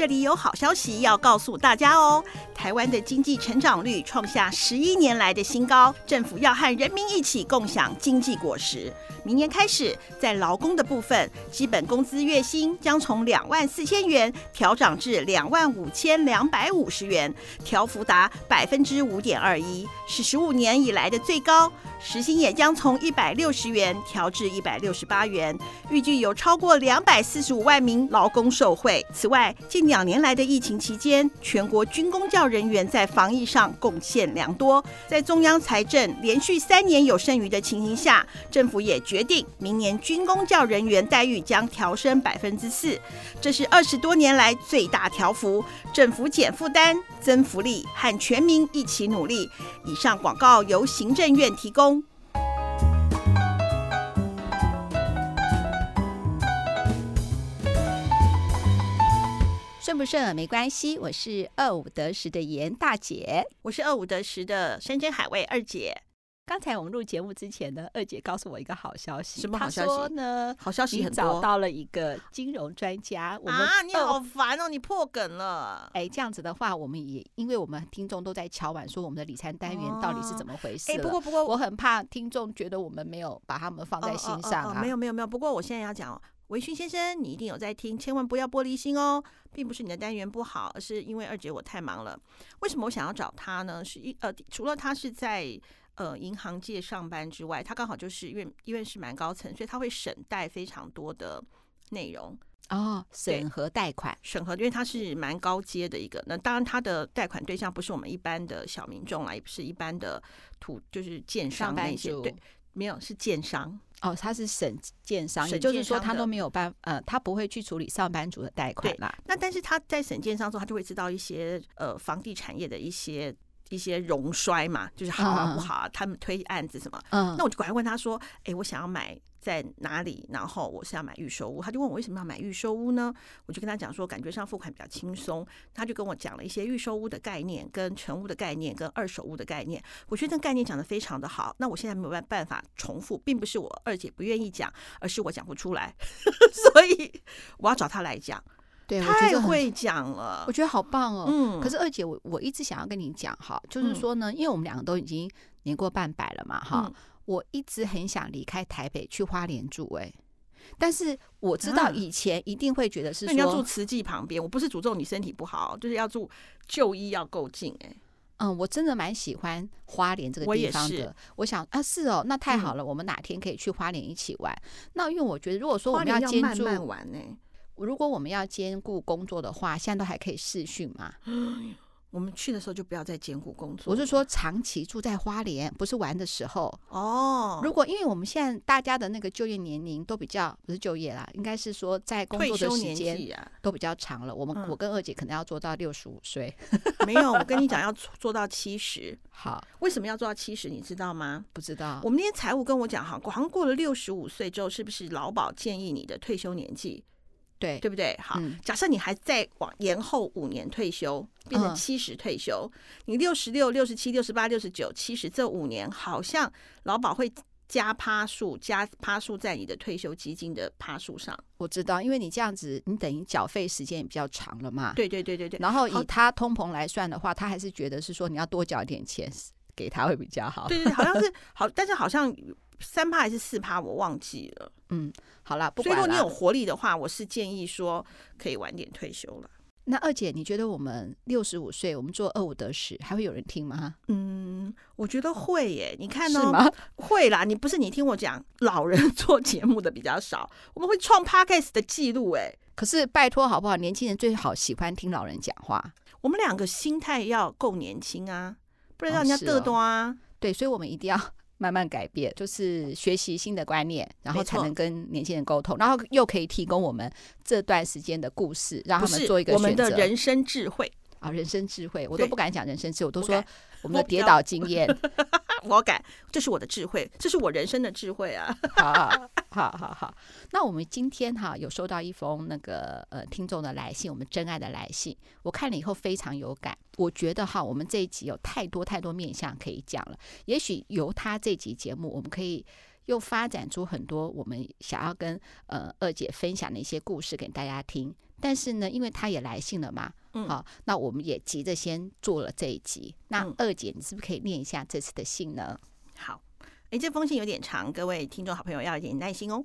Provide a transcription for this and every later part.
这里有好消息要告诉大家哦！台湾的经济成长率创下十一年来的新高，政府要和人民一起共享经济果实。明年开始，在劳工的部分，基本工资月薪将从两万四千元调涨至两万五千两百五十元，调幅达百分之五点二一，是十五年以来的最高。时薪也将从一百六十元调至一百六十八元，预计有超过两百四十五万名劳工受惠。此外，近两年来的疫情期间，全国军公教人员在防疫上贡献良多。在中央财政连续三年有剩余的情形下，政府也决定明年军公教人员待遇将调升百分之四，这是二十多年来最大调幅。政府减负担、增福利，和全民一起努力。以上广告由行政院提供。顺不顺没关系，我是二五得十的严大姐，我是二五得十的山珍海味二姐。刚才我们录节目之前呢，二姐告诉我一个好消息。什么好消息？说呢？好消息很多。找到了一个金融专家。我们啊，你好烦哦！你破梗了。哎，这样子的话，我们也因为我们听众都在敲碗说我们的理财单元到底是怎么回事？哎，不过不过，我很怕听众觉得我们没有把他们放在心上啊。没有没有没有。不过我现在要讲，维勋先生，你一定有在听，千万不要玻璃心哦，并不是你的单元不好，而是因为二姐我太忙了。为什么我想要找他呢？是一呃，除了他是在。呃，银行界上班之外，他刚好就是因为因为是蛮高层，所以他会审贷非常多的内容哦，审核贷款，审核，因为他是蛮高阶的一个。那当然，他的贷款对象不是我们一般的小民众啦，也不是一般的土，就是建商那些，对，没有是建商哦，他是审建商，也就是说他都没有办，呃，他不会去处理上班族的贷款啦。那但是他在审建商之后，他就会知道一些呃房地产业的一些。一些荣衰嘛，就是好啊不好啊，他们推案子什么，嗯，那我就赶快问他说，哎，我想要买在哪里？然后我是要买预售屋，他就问我为什么要买预售屋呢？我就跟他讲说，感觉上付款比较轻松。他就跟我讲了一些预售屋的概念、跟成屋的概念、跟二手屋的概念。我觉得那概念讲的非常的好。那我现在没有办办法重复，并不是我二姐不愿意讲，而是我讲不出来，所以我要找他来讲。对，太会讲了，我觉得好棒哦。嗯，可是二姐，我我一直想要跟你讲哈，就是说呢，因为我们两个都已经年过半百了嘛，哈、嗯，我一直很想离开台北去花莲住，哎，但是我知道以前一定会觉得是说、啊、你要住慈济旁边，我不是诅咒你身体不好，就是要住就医要够近，哎，嗯，我真的蛮喜欢花莲这个地方的。我，我想啊，是哦，那太好了，嗯、我们哪天可以去花莲一起玩？那因为我觉得，如果说我们要兼住慢慢玩呢。如果我们要兼顾工作的话，现在都还可以试训嘛？我们去的时候就不要再兼顾工作。我是说，长期住在花莲，不是玩的时候哦。如果因为我们现在大家的那个就业年龄都比较不是就业啦，应该是说在工作的时间都比较长了。我们我跟二姐可能要做到六十五岁，没有，我跟你讲要做到七十。好，为什么要做到七十？你知道吗？不知道。我们那天财务跟我讲，哈，好像过了六十五岁之后，是不是劳保建议你的退休年纪？对，对不对？好，嗯、假设你还再往延后五年退休，变成七十退休，嗯、你六十六、六十七、六十八、六十九、七十这五年，好像劳保会加趴数，加趴数在你的退休基金的趴数上。我知道，因为你这样子，你等于缴费时间也比较长了嘛。对对对对对。然后以他通膨来算的话，他还是觉得是说你要多缴一点钱给他会比较好。对对，好像是好，但是好像。三趴还是四趴，我忘记了。嗯，好啦，不管了。所以如果你有活力的话，我是建议说可以晚点退休了。那二姐，你觉得我们六十五岁，我们做二五得十，还会有人听吗？嗯，我觉得会耶。你看呢？是吗？会啦。你不是你听我讲，老人 做节目的比较少，我们会创 Podcast 的记录哎。可是拜托好不好？年轻人最好喜欢听老人讲话。我们两个心态要够年轻啊，不然让人家嘚多啊。哦哦。对，所以我们一定要。慢慢改变，就是学习新的观念，然后才能跟年轻人沟通，然后又可以提供我们这段时间的故事，让他们做一个选择。我们的人生智慧啊，人生智慧，我都不敢讲人生智慧，我都说我们的跌倒经验。我敢，这是我的智慧，这是我人生的智慧啊！好好好好好，那我们今天哈有收到一封那个呃听众的来信，我们真爱的来信，我看了以后非常有感。我觉得哈，我们这一集有太多太多面向可以讲了。也许由他这集节目，我们可以又发展出很多我们想要跟呃二姐分享的一些故事给大家听。但是呢，因为他也来信了嘛，嗯，好，那我们也急着先做了这一集。那二姐，你是不是可以念一下这次的信呢？好，哎，这封信有点长，各位听众好朋友要一点耐心哦。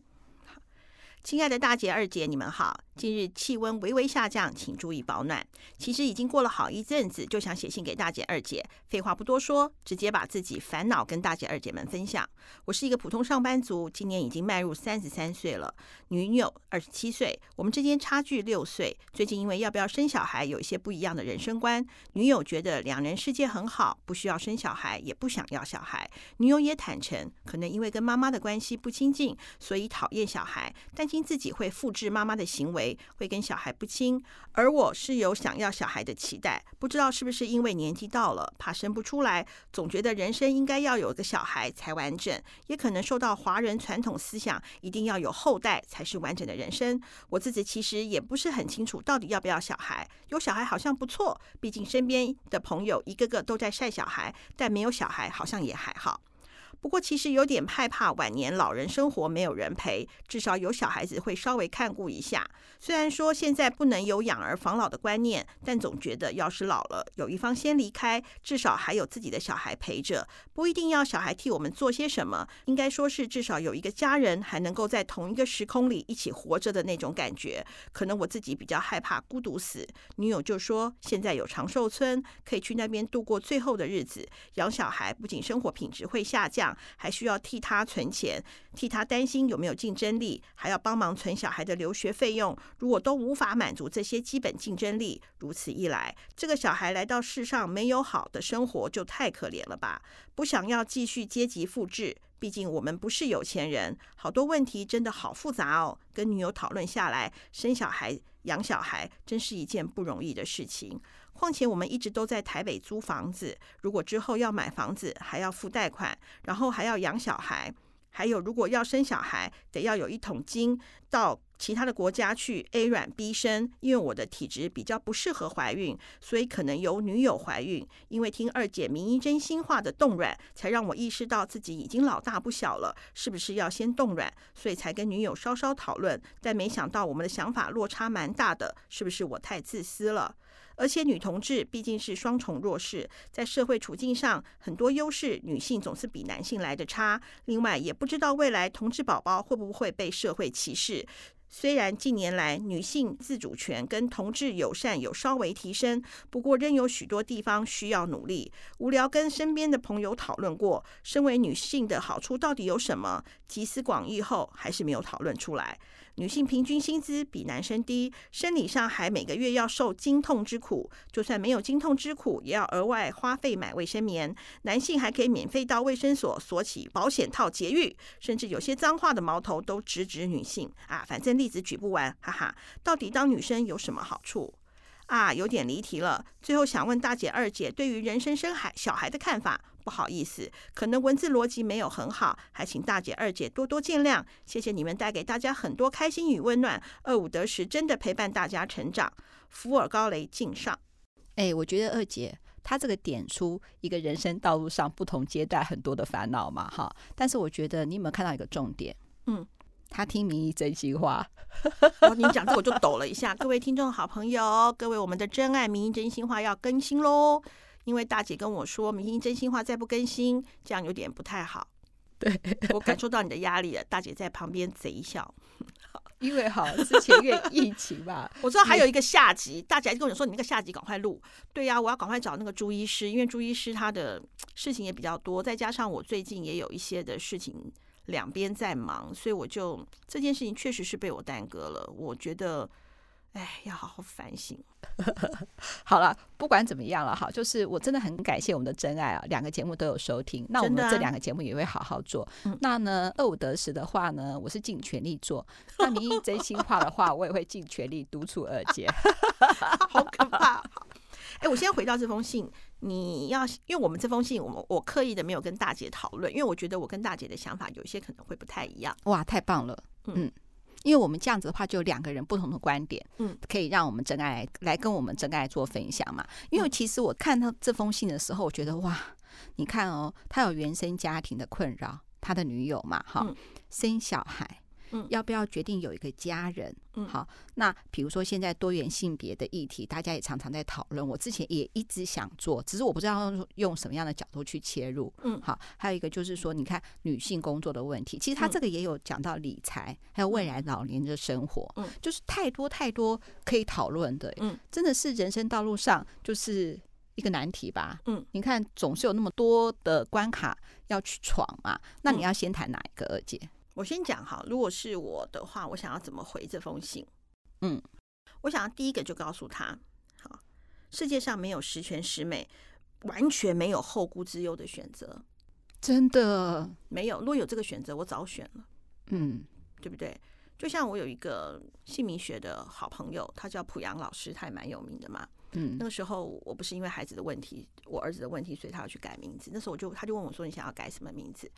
亲爱的大姐、二姐，你们好。近日气温微微下降，请注意保暖。其实已经过了好一阵子，就想写信给大姐、二姐。废话不多说，直接把自己烦恼跟大姐、二姐们分享。我是一个普通上班族，今年已经迈入三十三岁了，女友二十七岁，我们之间差距六岁。最近因为要不要生小孩，有一些不一样的人生观。女友觉得两人世界很好，不需要生小孩，也不想要小孩。女友也坦诚，可能因为跟妈妈的关系不亲近，所以讨厌小孩，但心自己会复制妈妈的行为。会跟小孩不亲，而我是有想要小孩的期待，不知道是不是因为年纪到了，怕生不出来，总觉得人生应该要有个小孩才完整，也可能受到华人传统思想，一定要有后代才是完整的人生。我自己其实也不是很清楚到底要不要小孩，有小孩好像不错，毕竟身边的朋友一个个都在晒小孩，但没有小孩好像也还好。不过，其实有点害怕晚年老人生活没有人陪，至少有小孩子会稍微看顾一下。虽然说现在不能有养儿防老的观念，但总觉得要是老了，有一方先离开，至少还有自己的小孩陪着，不一定要小孩替我们做些什么，应该说是至少有一个家人还能够在同一个时空里一起活着的那种感觉。可能我自己比较害怕孤独死，女友就说现在有长寿村，可以去那边度过最后的日子。养小孩不仅生活品质会下降。还需要替他存钱，替他担心有没有竞争力，还要帮忙存小孩的留学费用。如果都无法满足这些基本竞争力，如此一来，这个小孩来到世上没有好的生活，就太可怜了吧？不想要继续阶级复制，毕竟我们不是有钱人。好多问题真的好复杂哦。跟女友讨论下来，生小孩、养小孩真是一件不容易的事情。况且我们一直都在台北租房子，如果之后要买房子，还要付贷款，然后还要养小孩，还有如果要生小孩，得要有一桶金到其他的国家去 A 软 B 生。因为我的体质比较不适合怀孕，所以可能由女友怀孕。因为听二姐名医真心话的冻卵，才让我意识到自己已经老大不小了，是不是要先冻卵？所以才跟女友稍稍讨论，但没想到我们的想法落差蛮大的，是不是我太自私了？而且女同志毕竟是双重弱势，在社会处境上很多优势，女性总是比男性来的差。另外，也不知道未来同志宝宝会不会被社会歧视。虽然近年来女性自主权跟同志友善有稍微提升，不过仍有许多地方需要努力。无聊跟身边的朋友讨论过，身为女性的好处到底有什么？集思广益后，还是没有讨论出来。女性平均薪资比男生低，生理上还每个月要受经痛之苦，就算没有经痛之苦，也要额外花费买卫生棉。男性还可以免费到卫生所索起保险套节育，甚至有些脏话的矛头都直指女性啊！反正例子举不完，哈哈。到底当女生有什么好处？啊，有点离题了。最后想问大姐、二姐，对于人生生孩小孩的看法？不好意思，可能文字逻辑没有很好，还请大姐、二姐多多见谅。谢谢你们带给大家很多开心与温暖。二五得十，真的陪伴大家成长。福尔高雷敬上。哎，我觉得二姐她这个点出一个人生道路上不同阶段很多的烦恼嘛，哈。但是我觉得你有没有看到一个重点？嗯。他听民意真心话，哦，你讲这我就抖了一下。各位听众好朋友，各位我们的真爱民意真心话要更新喽，因为大姐跟我说民意真心话再不更新，这样有点不太好。对，我感受到你的压力了，大姐在旁边贼笑。因为哈，之前因为疫情吧，我知道还有一个下集，大姐还跟我说你那个下集赶快录。对呀，我要赶快找那个朱医师，因为朱医师他的事情也比较多，再加上我最近也有一些的事情。两边在忙，所以我就这件事情确实是被我耽搁了。我觉得，哎，要好好反省。好了，不管怎么样了，哈，就是我真的很感谢我们的真爱啊，两个节目都有收听。那我们这两个节目也会好好做。啊、那呢，二五得十的话呢，我是尽全力做。那名医真心话的话，我也会尽全力督促二姐。好可怕。哎，我先回到这封信。你要，因为我们这封信，我们我刻意的没有跟大姐讨论，因为我觉得我跟大姐的想法有一些可能会不太一样。哇，太棒了，嗯，因为我们这样子的话，就两个人不同的观点，嗯，可以让我们真爱来，来跟我们真爱做分享嘛。因为其实我看到这封信的时候，我觉得哇，你看哦，他有原生家庭的困扰，他的女友嘛，哈，生小孩。嗯，要不要决定有一个家人？嗯，好，那比如说现在多元性别的议题，大家也常常在讨论。我之前也一直想做，只是我不知道用什么样的角度去切入。嗯，好，还有一个就是说，你看女性工作的问题，其实他这个也有讲到理财，还有未来老年的生活，嗯，就是太多太多可以讨论的。嗯，真的是人生道路上就是一个难题吧？嗯，你看总是有那么多的关卡要去闯嘛，那你要先谈哪一个，二姐？我先讲哈，如果是我的话，我想要怎么回这封信？嗯，我想要第一个就告诉他，好，世界上没有十全十美，完全没有后顾之忧的选择，真的没有。如果有这个选择，我早选了，嗯，对不对？就像我有一个姓名学的好朋友，他叫濮阳老师，他也蛮有名的嘛。嗯，那个时候我不是因为孩子的问题，我儿子的问题，所以他要去改名字。那时候我就他就问我说：“你想要改什么名字？”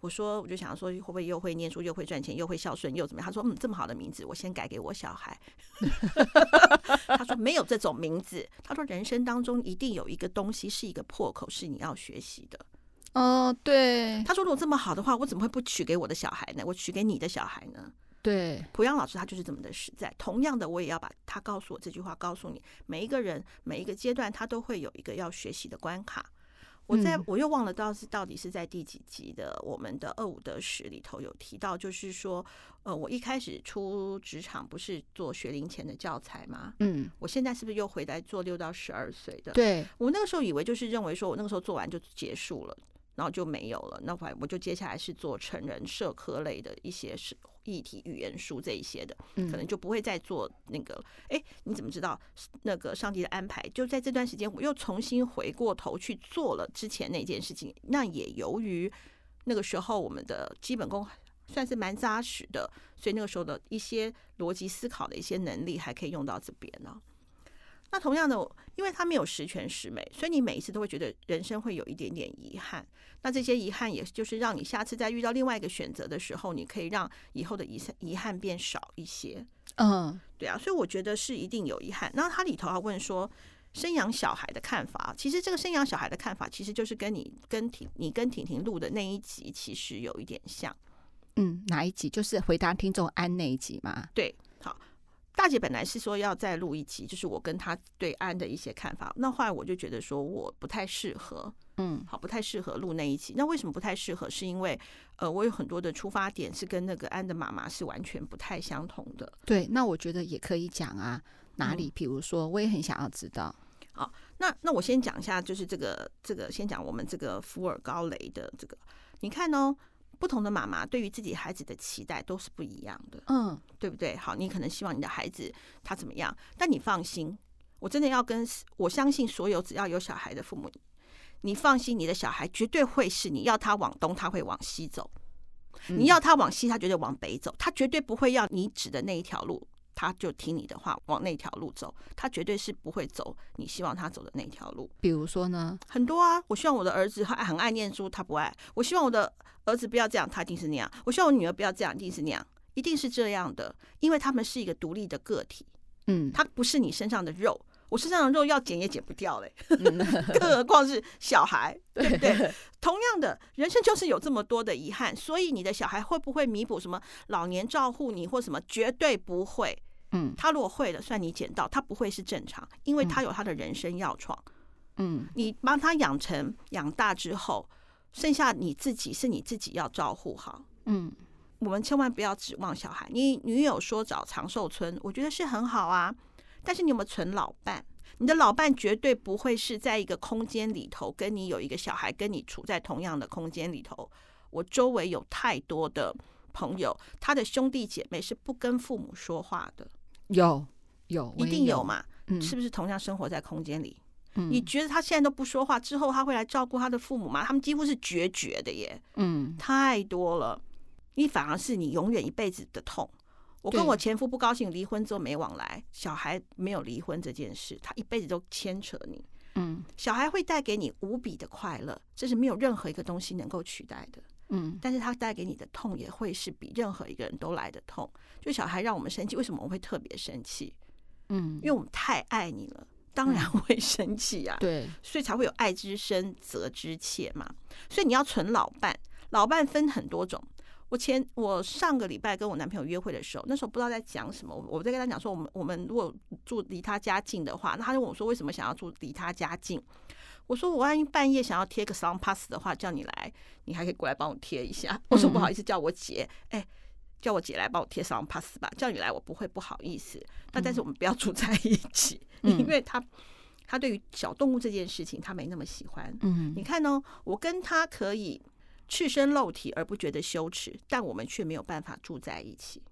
我说：“我就想要说，会不会又会念书，又会赚钱，又会孝顺，又怎么样？”他说：“嗯，这么好的名字，我先改给我小孩。”他说：“没有这种名字。”他说：“人生当中一定有一个东西是一个破口，是你要学习的。”哦，对。他说：“如果这么好的话，我怎么会不取给我的小孩呢？我取给你的小孩呢？”对，濮阳老师他就是这么的实在。同样的，我也要把他告诉我这句话告诉你：每一个人每一个阶段，他都会有一个要学习的关卡。我在我又忘了到是到底是在第几集的我们的二五得十里头有提到，就是说，呃，我一开始出职场不是做学龄前的教材吗？嗯，我现在是不是又回来做六到十二岁的？对，我那个时候以为就是认为说我那个时候做完就结束了。然后就没有了，那我我就接下来是做成人社科类的一些是议题语言书这一些的，可能就不会再做那个。哎，你怎么知道那个上帝的安排？就在这段时间，我又重新回过头去做了之前那件事情。那也由于那个时候我们的基本功算是蛮扎实的，所以那个时候的一些逻辑思考的一些能力还可以用到这边呢。那同样的，因为他没有十全十美，所以你每一次都会觉得人生会有一点点遗憾。那这些遗憾，也就是让你下次再遇到另外一个选择的时候，你可以让以后的遗遗憾变少一些。嗯，对啊，所以我觉得是一定有遗憾。那他里头还问说，生养小孩的看法，其实这个生养小孩的看法，其实就是跟你跟婷你跟婷婷录的那一集其实有一点像。嗯，哪一集？就是回答听众安那一集吗？对，好。大姐本来是说要再录一期，就是我跟她对安的一些看法。那后来我就觉得说我不太适合，嗯，好，不太适合录那一期。那为什么不太适合？是因为呃，我有很多的出发点是跟那个安的妈妈是完全不太相同的。对，那我觉得也可以讲啊，哪里？比如说，我也很想要知道。好，那那我先讲一下，就是这个这个，先讲我们这个福尔高雷的这个，你看哦。不同的妈妈对于自己孩子的期待都是不一样的，嗯，对不对？好，你可能希望你的孩子他怎么样，但你放心，我真的要跟我相信所有只要有小孩的父母，你放心，你的小孩绝对会是你要他往东，他会往西走；你要他往西，他绝对往北走，他绝对不会要你指的那一条路。他就听你的话，往那条路走，他绝对是不会走你希望他走的那条路。比如说呢？很多啊，我希望我的儿子他很爱念书，他不爱；我希望我的儿子不要这样，他一定是那样；我希望我女儿不要这样，一定是那样，一定是这样的，因为他们是一个独立的个体。嗯，他不是你身上的肉，我身上的肉要减也减不掉嘞，更何况是小孩，对不对？同样的，人生就是有这么多的遗憾，所以你的小孩会不会弥补什么老年照护你或什么？绝对不会。嗯，他如果会了，算你捡到，他不会是正常，因为他有他的人生要闯。嗯，你帮他养成养大之后，剩下你自己是你自己要照顾好。嗯，我们千万不要指望小孩。你女友说找长寿村，我觉得是很好啊，但是你有没有存老伴？你的老伴绝对不会是在一个空间里头跟你有一个小孩，跟你处在同样的空间里头。我周围有太多的朋友，他的兄弟姐妹是不跟父母说话的。有有，一定有嘛？嗯，是不是同样生活在空间里？嗯，你觉得他现在都不说话，之后他会来照顾他的父母吗？他们几乎是决绝的耶。嗯，太多了，你反而是你永远一辈子的痛。我跟我前夫不高兴，离婚之后没往来，小孩没有离婚这件事，他一辈子都牵扯你。嗯，小孩会带给你无比的快乐，这是没有任何一个东西能够取代的。嗯，但是他带给你的痛也会是比任何一个人都来的痛。就小孩让我们生气，为什么我们会特别生气？嗯，因为我们太爱你了，当然会生气啊。对，所以才会有爱之深责之切嘛。所以你要存老伴，老伴分很多种。我前我上个礼拜跟我男朋友约会的时候，那时候不知道在讲什么，我在跟他讲说，我们我们如果住离他家近的话，那他就问我说为什么想要住离他家近？我说我万一半夜想要贴个 sound pass 的话，叫你来，你还可以过来帮我贴一下。我说不好意思，叫我姐，哎、欸，叫我姐来帮我贴 sound pass 吧。叫你来，我不会不好意思。那但是我们不要住在一起，因为他他对于小动物这件事情他没那么喜欢。嗯，你看呢？我跟他可以赤身露体而不觉得羞耻，但我们却没有办法住在一起。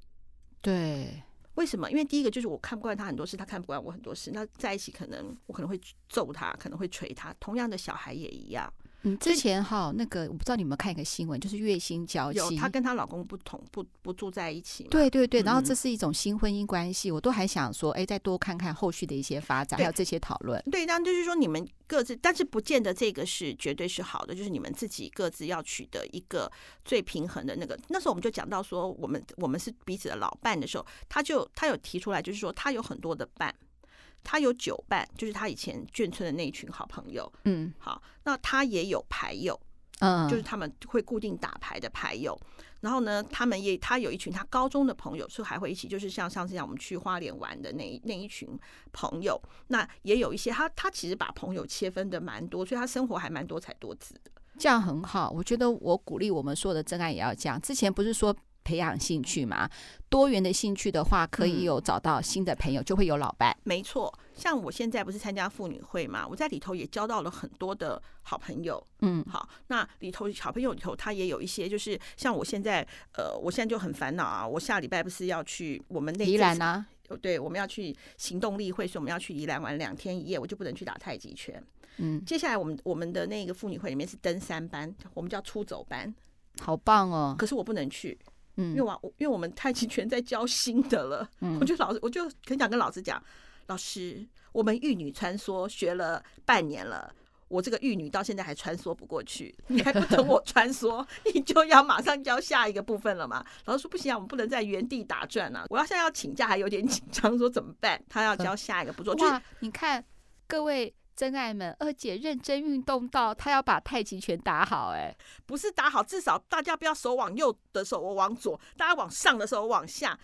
对。为什么？因为第一个就是我看不惯他很多事，他看不惯我很多事。那在一起可能我可能会揍他，可能会捶他。同样的小孩也一样。嗯，之前哈那个我不知道你有没有看一个新闻，就是月薪娇妻，有她跟她老公不同，不不住在一起。对对对，然后这是一种新婚姻关系，嗯、我都还想说，哎，再多看看后续的一些发展，还有这些讨论。对，那就是说你们各自，但是不见得这个是绝对是好的，就是你们自己各自要取得一个最平衡的那个。那时候我们就讲到说，我们我们是彼此的老伴的时候，他就他有提出来，就是说他有很多的伴。他有酒伴，就是他以前眷村的那一群好朋友。嗯，好，那他也有牌友，嗯，就是他们会固定打牌的牌友。然后呢，他们也他有一群他高中的朋友，是还会一起，就是像上次像我们去花莲玩的那那一群朋友。那也有一些他他其实把朋友切分的蛮多，所以他生活还蛮多彩多姿的。这样很好，我觉得我鼓励我们所有的真爱也要这样。之前不是说。培养兴趣嘛，多元的兴趣的话，可以有找到新的朋友，嗯、就会有老伴。没错，像我现在不是参加妇女会嘛，我在里头也交到了很多的好朋友。嗯，好，那里头好朋友里头，他也有一些，就是像我现在，呃，我现在就很烦恼啊。我下礼拜不是要去我们那宜兰啊？对，我们要去行动力会，所以我们要去宜兰玩两天一夜，我就不能去打太极拳。嗯，接下来我们我们的那个妇女会里面是登山班，我们叫出走班，好棒哦。可是我不能去。嗯，因为我因为我们太极拳在教新的了，嗯，我就老师我就很想跟老师讲，老师，我们玉女穿梭学了半年了，我这个玉女到现在还穿梭不过去，你还不等我 穿梭，你就要马上教下一个部分了嘛？老师说不行啊，我们不能在原地打转啊，我要现在要请假还有点紧张，说怎么办？他要教下一个步骤，哇，你看各位。真爱们，二姐认真运动到她要把太极拳打好，哎，不是打好，至少大家不要手往右的时候我往左，大家往上的时候往下，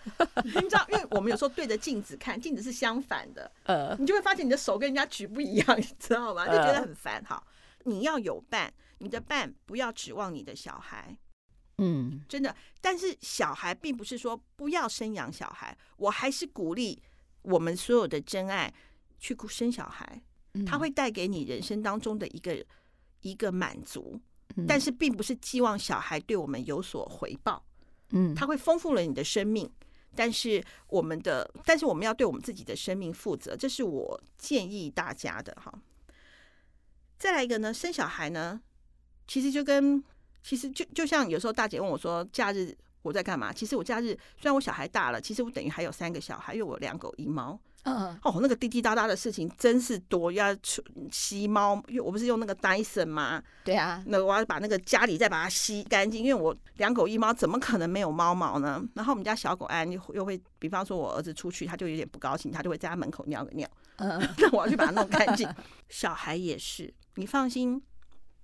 你知道，因为我们有时候对着镜子看，镜子是相反的，呃，你就会发现你的手跟人家举不一样，你知道吗？就觉得很烦。好，你要有伴，你的伴不要指望你的小孩，嗯，真的。但是小孩并不是说不要生养小孩，我还是鼓励我们所有的真爱去生小孩。他会带给你人生当中的一个一个满足，但是并不是寄望小孩对我们有所回报。嗯，他会丰富了你的生命，但是我们的，但是我们要对我们自己的生命负责，这是我建议大家的哈。再来一个呢，生小孩呢，其实就跟其实就就像有时候大姐问我说，假日我在干嘛？其实我假日虽然我小孩大了，其实我等于还有三个小孩，因为我两狗一猫。嗯哦，那个滴滴答答的事情真是多，要吸猫，因为我不是用那个 Dyson 吗？对啊，那我要把那个家里再把它吸干净，因为我两狗一猫，怎么可能没有猫毛呢？然后我们家小狗安又又会，比方说我儿子出去，他就有点不高兴，他就会在他门口尿个尿。嗯，那我要去把它弄干净。小孩也是，你放心，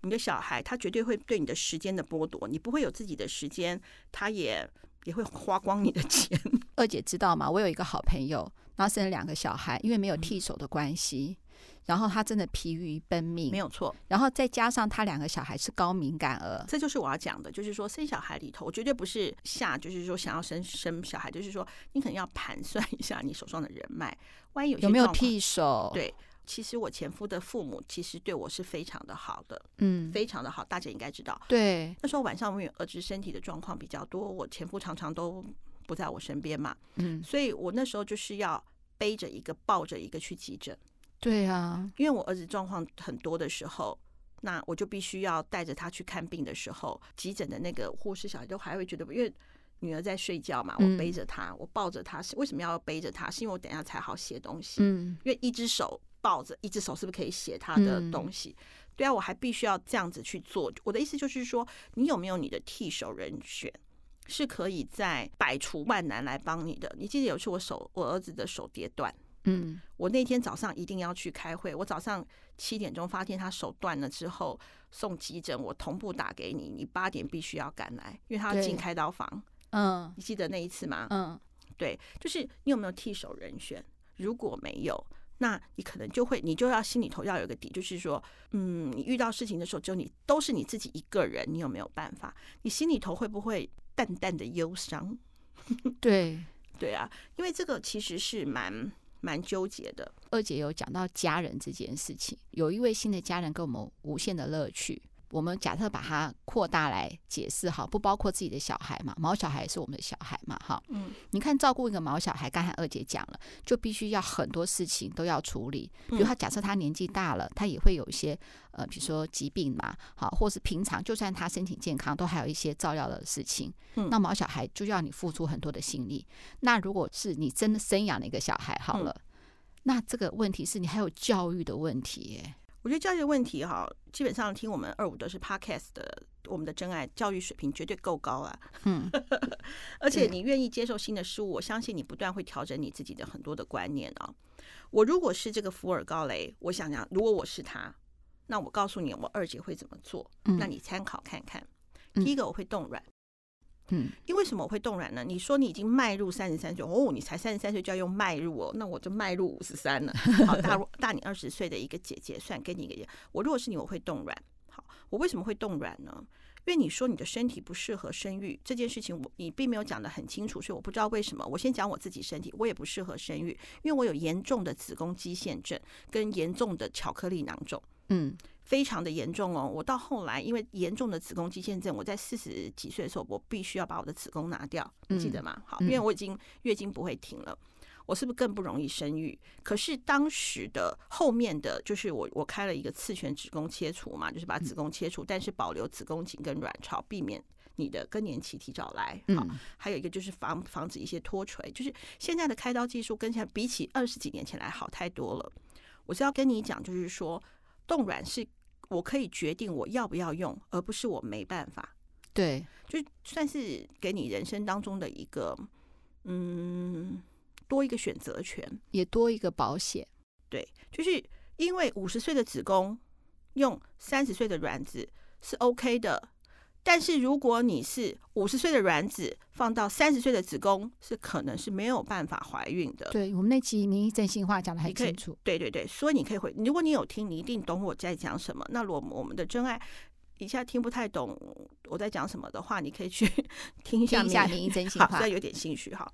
你的小孩他绝对会对你的时间的剥夺，你不会有自己的时间，他也也会花光你的钱。二姐知道吗？我有一个好朋友。然后生了两个小孩，因为没有替手的关系，嗯、然后他真的疲于奔命，没有错。然后再加上他两个小孩是高敏感儿，这就是我要讲的，就是说生小孩里头，我绝对不是下，就是说想要生生小孩，就是说你可能要盘算一下你手上的人脉，万一有有没有替手？对，其实我前夫的父母其实对我是非常的好的，嗯，非常的好，大家应该知道。对，那时候晚上因为儿子身体的状况比较多，我前夫常常都。不在我身边嘛，嗯，所以我那时候就是要背着一个抱着一个去急诊，对啊，因为我儿子状况很多的时候，那我就必须要带着他去看病的时候，急诊的那个护士小姐都还会觉得，因为女儿在睡觉嘛，我背着她，我抱着她，是为什么要背着她？是因为我等一下才好写东西，嗯，因为一只手抱着，一只手是不是可以写她的东西？对啊，我还必须要这样子去做。我的意思就是说，你有没有你的替手人选？是可以在百除万难来帮你的。你记得有一次我手我儿子的手跌断，嗯，我那天早上一定要去开会。我早上七点钟发现他手断了之后送急诊，我同步打给你，你八点必须要赶来，因为他要进开刀房。嗯，你记得那一次吗？嗯，对，就是你有没有替手人选？如果没有，那你可能就会，你就要心里头要有个底，就是说，嗯，你遇到事情的时候，只有你都是你自己一个人，你有没有办法？你心里头会不会淡淡的忧伤？对，对啊，因为这个其实是蛮。蛮纠结的。二姐有讲到家人这件事情，有一位新的家人给我们无限的乐趣。我们假设把它扩大来解释，哈，不包括自己的小孩嘛？毛小孩也是我们的小孩嘛？哈，嗯，你看照顾一个毛小孩，刚才二姐讲了，就必须要很多事情都要处理。比如他假设他年纪大了，他也会有一些呃，比如说疾病嘛，好，或是平常就算他身体健康，都还有一些照料的事情。那毛小孩就要你付出很多的心力。那如果是你真的生养了一个小孩，好了，那这个问题是你还有教育的问题耶。我觉得教育问题哈，基本上听我们二五都是 Podcast 的，我们的真爱教育水平绝对够高啊。嗯，而且你愿意接受新的事物，我相信你不断会调整你自己的很多的观念啊。我如果是这个福尔高雷，我想想，如果我是他，那我告诉你，我二姐会怎么做，那你参考看看。第一个，我会冻卵。嗯，因为什么我会冻卵呢？你说你已经迈入三十三岁哦，你才三十三岁就要用迈入哦，那我就迈入五十三了。好，大大你二十岁的一个姐姐，算给你一个。我如果是你，我会冻卵。好，我为什么会冻卵呢？因为你说你的身体不适合生育这件事情，我你并没有讲得很清楚，所以我不知道为什么。我先讲我自己身体，我也不适合生育，因为我有严重的子宫肌腺症跟严重的巧克力囊肿。嗯。非常的严重哦！我到后来因为严重的子宫肌腺症，我在四十几岁的时候，我必须要把我的子宫拿掉，你记得吗？好，因为我已经月经不会停了，我是不是更不容易生育？可是当时的后面的就是我我开了一个次全子宫切除嘛，就是把子宫切除，但是保留子宫颈跟卵巢，避免你的更年期提早来。好，还有一个就是防防止一些脱垂，就是现在的开刀技术跟现在比起二十几年前来好太多了。我是要跟你讲，就是说。冻卵是我可以决定我要不要用，而不是我没办法。对，就算是给你人生当中的一个，嗯，多一个选择权，也多一个保险。对，就是因为五十岁的子宫用三十岁的卵子是 OK 的。但是如果你是五十岁的卵子放到三十岁的子宫，是可能是没有办法怀孕的。对，我们那期名医真心话讲的很清楚。对对对，所以你可以回，如果你有听，你一定懂我在讲什么。那如果我们的真爱一下听不太懂我在讲什么的话，你可以去 听一下名医真心话，有点兴趣哈。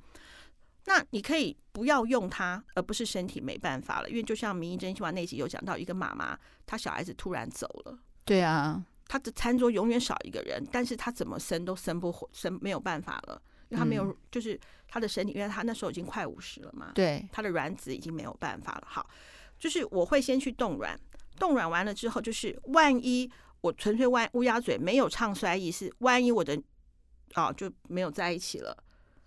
那你可以不要用它，而不是身体没办法了。因为就像名医真心话那集有讲到，一个妈妈她小孩子突然走了。对啊。他的餐桌永远少一个人，但是他怎么生都生不活，生没有办法了，因为他没有，就是他的身体，因为他那时候已经快五十了嘛，对，他的卵子已经没有办法了。好，就是我会先去冻卵，冻卵完了之后，就是万一我纯粹万乌鸦嘴没有唱衰意是，万一我的啊就没有在一起了，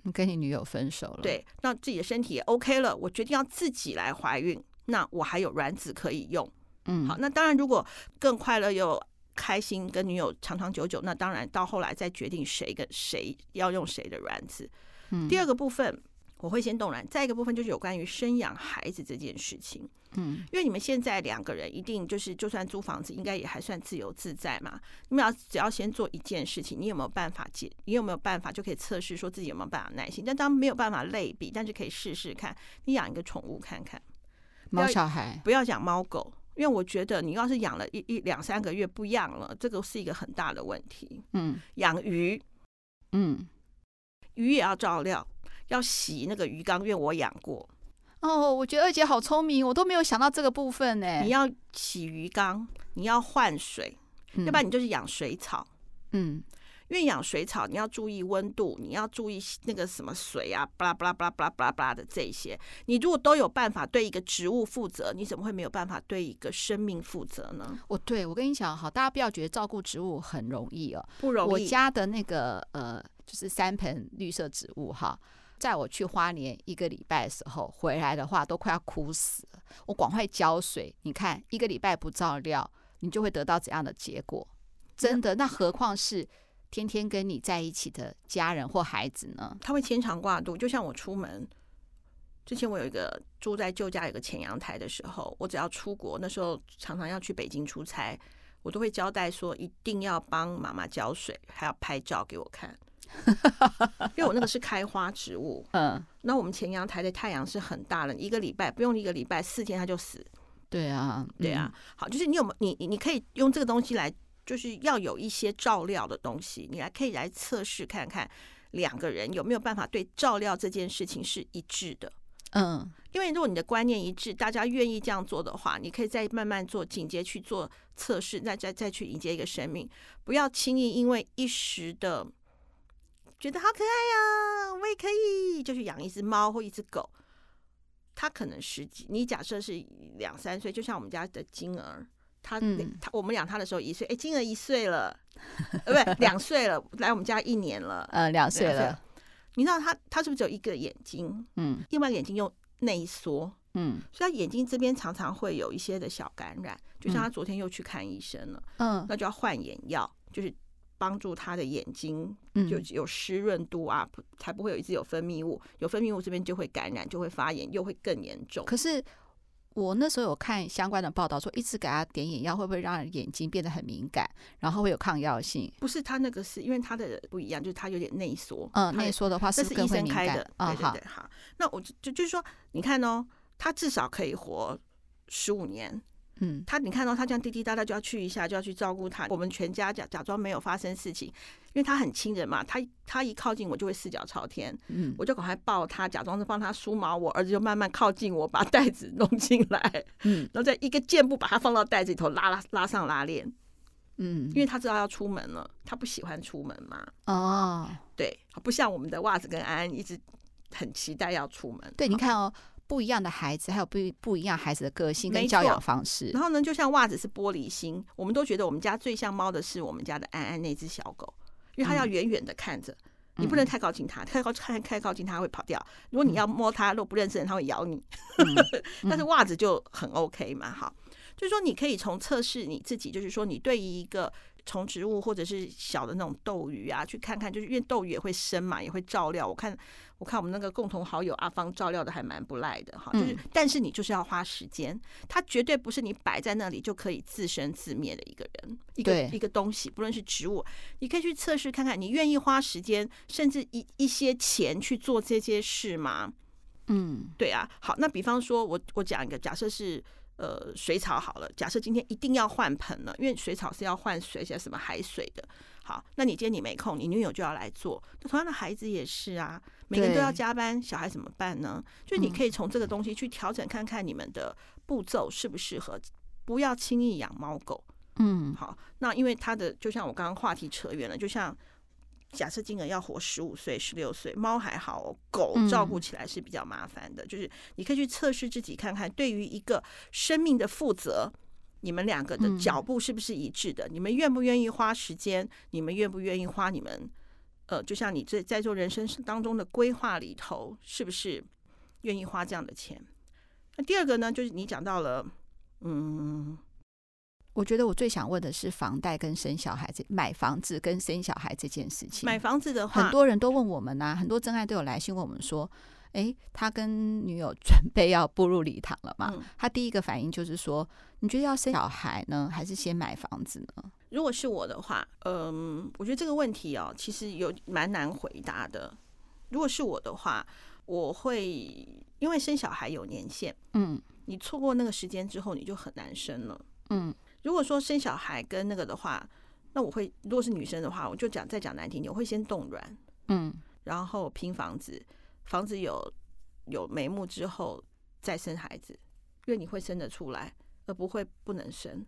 你跟你女友分手了，对，那自己的身体也 OK 了，我决定要自己来怀孕，那我还有卵子可以用，嗯，好，那当然如果更快乐又。开心跟女友长长久久，那当然到后来再决定谁跟谁要用谁的卵子。嗯，第二个部分我会先动卵，再一个部分就是有关于生养孩子这件事情。嗯，因为你们现在两个人一定就是就算租房子，应该也还算自由自在嘛。你们要只要先做一件事情，你有没有办法解？你有没有办法就可以测试说自己有没有办法耐心？但当没有办法类比，但是可以试试看。你养一个宠物看看，猫小孩不要讲猫狗。因为我觉得你要是养了一一两三个月不养了，这个是一个很大的问题。嗯，养鱼，嗯，鱼也要照料，要洗那个鱼缸，因为我养过。哦，我觉得二姐好聪明，我都没有想到这个部分呢。你要洗鱼缸，你要换水，要不然你就是养水草。嗯。因为养水草，你要注意温度，你要注意那个什么水啊，巴拉巴拉巴拉巴拉巴拉巴拉的这些。你如果都有办法对一个植物负责，你怎么会没有办法对一个生命负责呢？我对我跟你讲哈，大家不要觉得照顾植物很容易哦，不容易。我家的那个呃，就是三盆绿色植物哈，在我去花莲一个礼拜的时候回来的话，都快要枯死了。我赶快浇水，你看一个礼拜不照料，你就会得到怎样的结果？真的，那何况是。天天跟你在一起的家人或孩子呢？他会牵肠挂肚，就像我出门，之前我有一个住在旧家有个前阳台的时候，我只要出国，那时候常常要去北京出差，我都会交代说一定要帮妈妈浇水，还要拍照给我看，因为我那个是开花植物。嗯，那我们前阳台的太阳是很大的，一个礼拜不用一个礼拜，四天它就死。对啊，对啊。好，就是你有没有你你可以用这个东西来，就是要有一些照料的东西，你来可以来测试看看两个人有没有办法对照料这件事情是一致的。嗯，因为如果你的观念一致，大家愿意这样做的话，你可以再慢慢做紧接去做测试，再再再去迎接一个生命，不要轻易因为一时的觉得好可爱呀、啊，我也可以就去养一只猫或一只狗。它可能十几，你假设是两三岁，就像我们家的金儿，他他我们养他的时候一岁，哎，金儿一岁了，呃，不，两岁了，来我们家一年了，呃，两岁了。你知道他他是不是只有一个眼睛？嗯，另外眼睛又内缩，嗯，所以他眼睛这边常常会有一些的小感染。就像他昨天又去看医生了，嗯，那就要换眼药，就是帮助他的眼睛就有湿润度啊，才不会有一直有分泌物，有分泌物这边就会感染，就会发炎，又会更严重。可是。我那时候有看相关的报道，说一直给他点眼药会不会让眼睛变得很敏感，然后会有抗药性？不是，他那个是因为他的不一样，就是他有点内缩。嗯，内缩的话是更会敏感。嗯，对对对，好。那我就就就是说，你看哦，他至少可以活十五年。嗯，他你看到他这样滴滴答答就要去一下，就要去照顾他。我们全家假假装没有发生事情，因为他很亲人嘛。他他一靠近我就会四脚朝天，嗯，我就赶快抱他，假装是帮他梳毛。我儿子就慢慢靠近我，把袋子弄进来，嗯，然后再一个箭步把他放到袋子里头，拉拉拉上拉链，嗯，因为他知道要出门了，他不喜欢出门嘛。哦，对，不像我们的袜子跟安安一直很期待要出门。对，你看哦。不一样的孩子，还有不不一样孩子的个性跟教养方式。然后呢，就像袜子是玻璃心，我们都觉得我们家最像猫的是我们家的安安那只小狗，因为它要远远的看着，嗯、你不能太靠近它，太靠太太靠近它会跑掉。如果你要摸它，如果不认识人，它会咬你。嗯、但是袜子就很 OK 嘛，好，就是说你可以从测试你自己，就是说你对于一个。从植物或者是小的那种斗鱼啊，去看看，就是因为斗鱼也会生嘛，也会照料。我看，我看我们那个共同好友阿芳照料的还蛮不赖的哈。就是，但是你就是要花时间，它绝对不是你摆在那里就可以自生自灭的一个人，一个一个东西，不论是植物，你可以去测试看看，你愿意花时间，甚至一一些钱去做这些事吗？嗯，对啊。好，那比方说我我讲一个假设是。呃，水草好了，假设今天一定要换盆了，因为水草是要换水，像什么海水的。好，那你今天你没空，你女友就要来做。那同样的孩子也是啊，每个人都要加班，小孩怎么办呢？就你可以从这个东西去调整看看你们的步骤适不适合，不要轻易养猫狗。嗯，好，那因为他的就像我刚刚话题扯远了，就像。假设金额要活十五岁、十六岁，猫还好哦，狗照顾起来是比较麻烦的。嗯、就是你可以去测试自己看看，对于一个生命的负责，你们两个的脚步是不是一致的？嗯、你们愿不愿意花时间？你们愿不愿意花你们呃，就像你在在做人生当中的规划里头，是不是愿意花这样的钱？那第二个呢，就是你讲到了，嗯。我觉得我最想问的是房贷跟生小孩这买房子跟生小孩这件事情。买房子的话，很多人都问我们呐、啊，很多真爱都有来信问我们说，诶，他跟女友 准备要步入礼堂了嘛？嗯、他第一个反应就是说，你觉得要生小孩呢，还是先买房子呢？如果是我的话，嗯，我觉得这个问题哦，其实有蛮难回答的。如果是我的话，我会因为生小孩有年限，嗯，你错过那个时间之后，你就很难生了，嗯。如果说生小孩跟那个的话，那我会如果是女生的话，我就讲再讲难听点，我会先冻卵，嗯，然后拼房子，房子有有眉目之后再生孩子，因为你会生得出来，而不会不能生。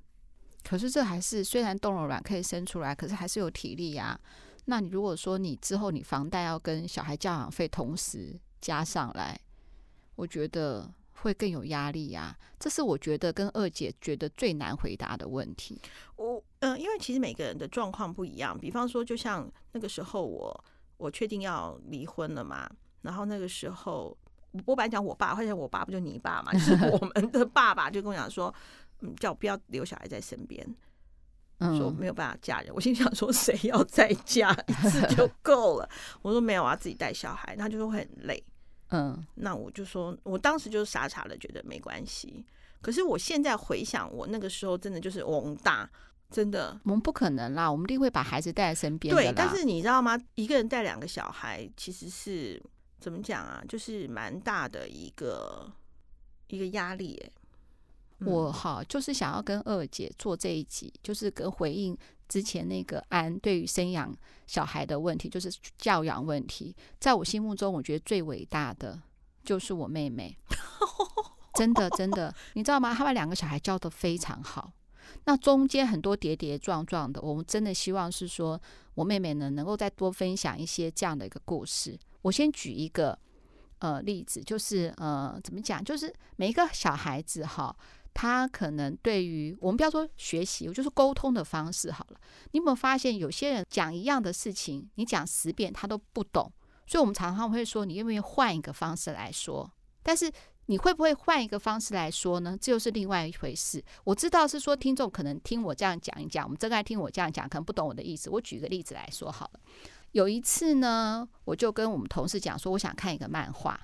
可是这还是虽然冻了卵可以生出来，可是还是有体力呀、啊。那你如果说你之后你房贷要跟小孩教养费同时加上来，我觉得。会更有压力呀、啊，这是我觉得跟二姐觉得最难回答的问题。我嗯、呃，因为其实每个人的状况不一样。比方说，就像那个时候我我确定要离婚了嘛，然后那个时候我本来讲我爸，或者我爸不就你爸嘛，就是我 们的爸爸就跟我讲说，嗯，叫我不要留小孩在身边，嗯、说没有办法嫁人。我心想说，谁要再嫁一次就够了？我说没有啊，自己带小孩，他就说会很累。嗯，那我就说，我当时就是傻傻的觉得没关系。可是我现在回想，我那个时候真的就是翁大，真的。我们不可能啦，我们一定会把孩子带在身边的。对，但是你知道吗？一个人带两个小孩，其实是怎么讲啊？就是蛮大的一个一个压力欸。我哈就是想要跟二姐做这一集，就是跟回应之前那个安对于生养小孩的问题，就是教养问题。在我心目中，我觉得最伟大的就是我妹妹，真的真的，你知道吗？他们两个小孩教得非常好。那中间很多跌跌撞撞的，我们真的希望是说，我妹妹呢能够再多分享一些这样的一个故事。我先举一个呃例子，就是呃怎么讲，就是每一个小孩子哈。他可能对于我们不要说学习，我就是沟通的方式好了。你有没有发现，有些人讲一样的事情，你讲十遍他都不懂，所以我们常常会说，你愿不愿意换一个方式来说？但是你会不会换一个方式来说呢？这又是另外一回事。我知道是说听众可能听我这样讲一讲，我们正在听我这样讲，可能不懂我的意思。我举个例子来说好了。有一次呢，我就跟我们同事讲说，我想看一个漫画。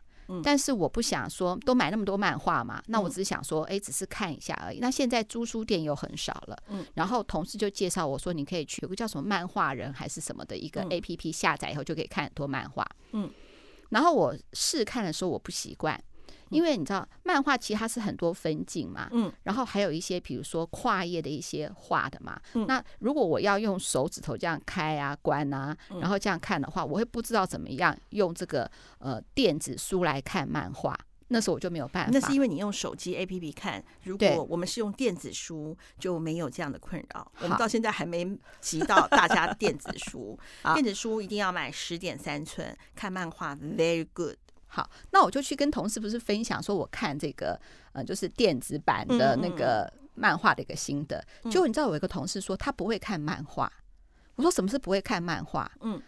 但是我不想说都买那么多漫画嘛，那我只是想说，哎，只是看一下而已。那现在租书店又很少了，嗯然后同事就介绍我说，你可以去有个叫什么漫画人还是什么的一个 APP，下载以后就可以看很多漫画。嗯，然后我试看的时候我不习惯。因为你知道，漫画其实它是很多分镜嘛，嗯，然后还有一些比如说跨页的一些画的嘛，嗯，那如果我要用手指头这样开啊关啊，然后这样看的话，我会不知道怎么样用这个呃电子书来看漫画，那时候我就没有办法。那是因为你用手机 APP 看，如果我们是用电子书就没有这样的困扰。我们到现在还没及到大家电子书，电子书一定要买十点三寸，看漫画 very good。好，那我就去跟同事不是分享说，我看这个呃，就是电子版的那个漫画的一个心得。结果你知道，有一个同事说他不会看漫画。我说什么是不会看漫画？嗯，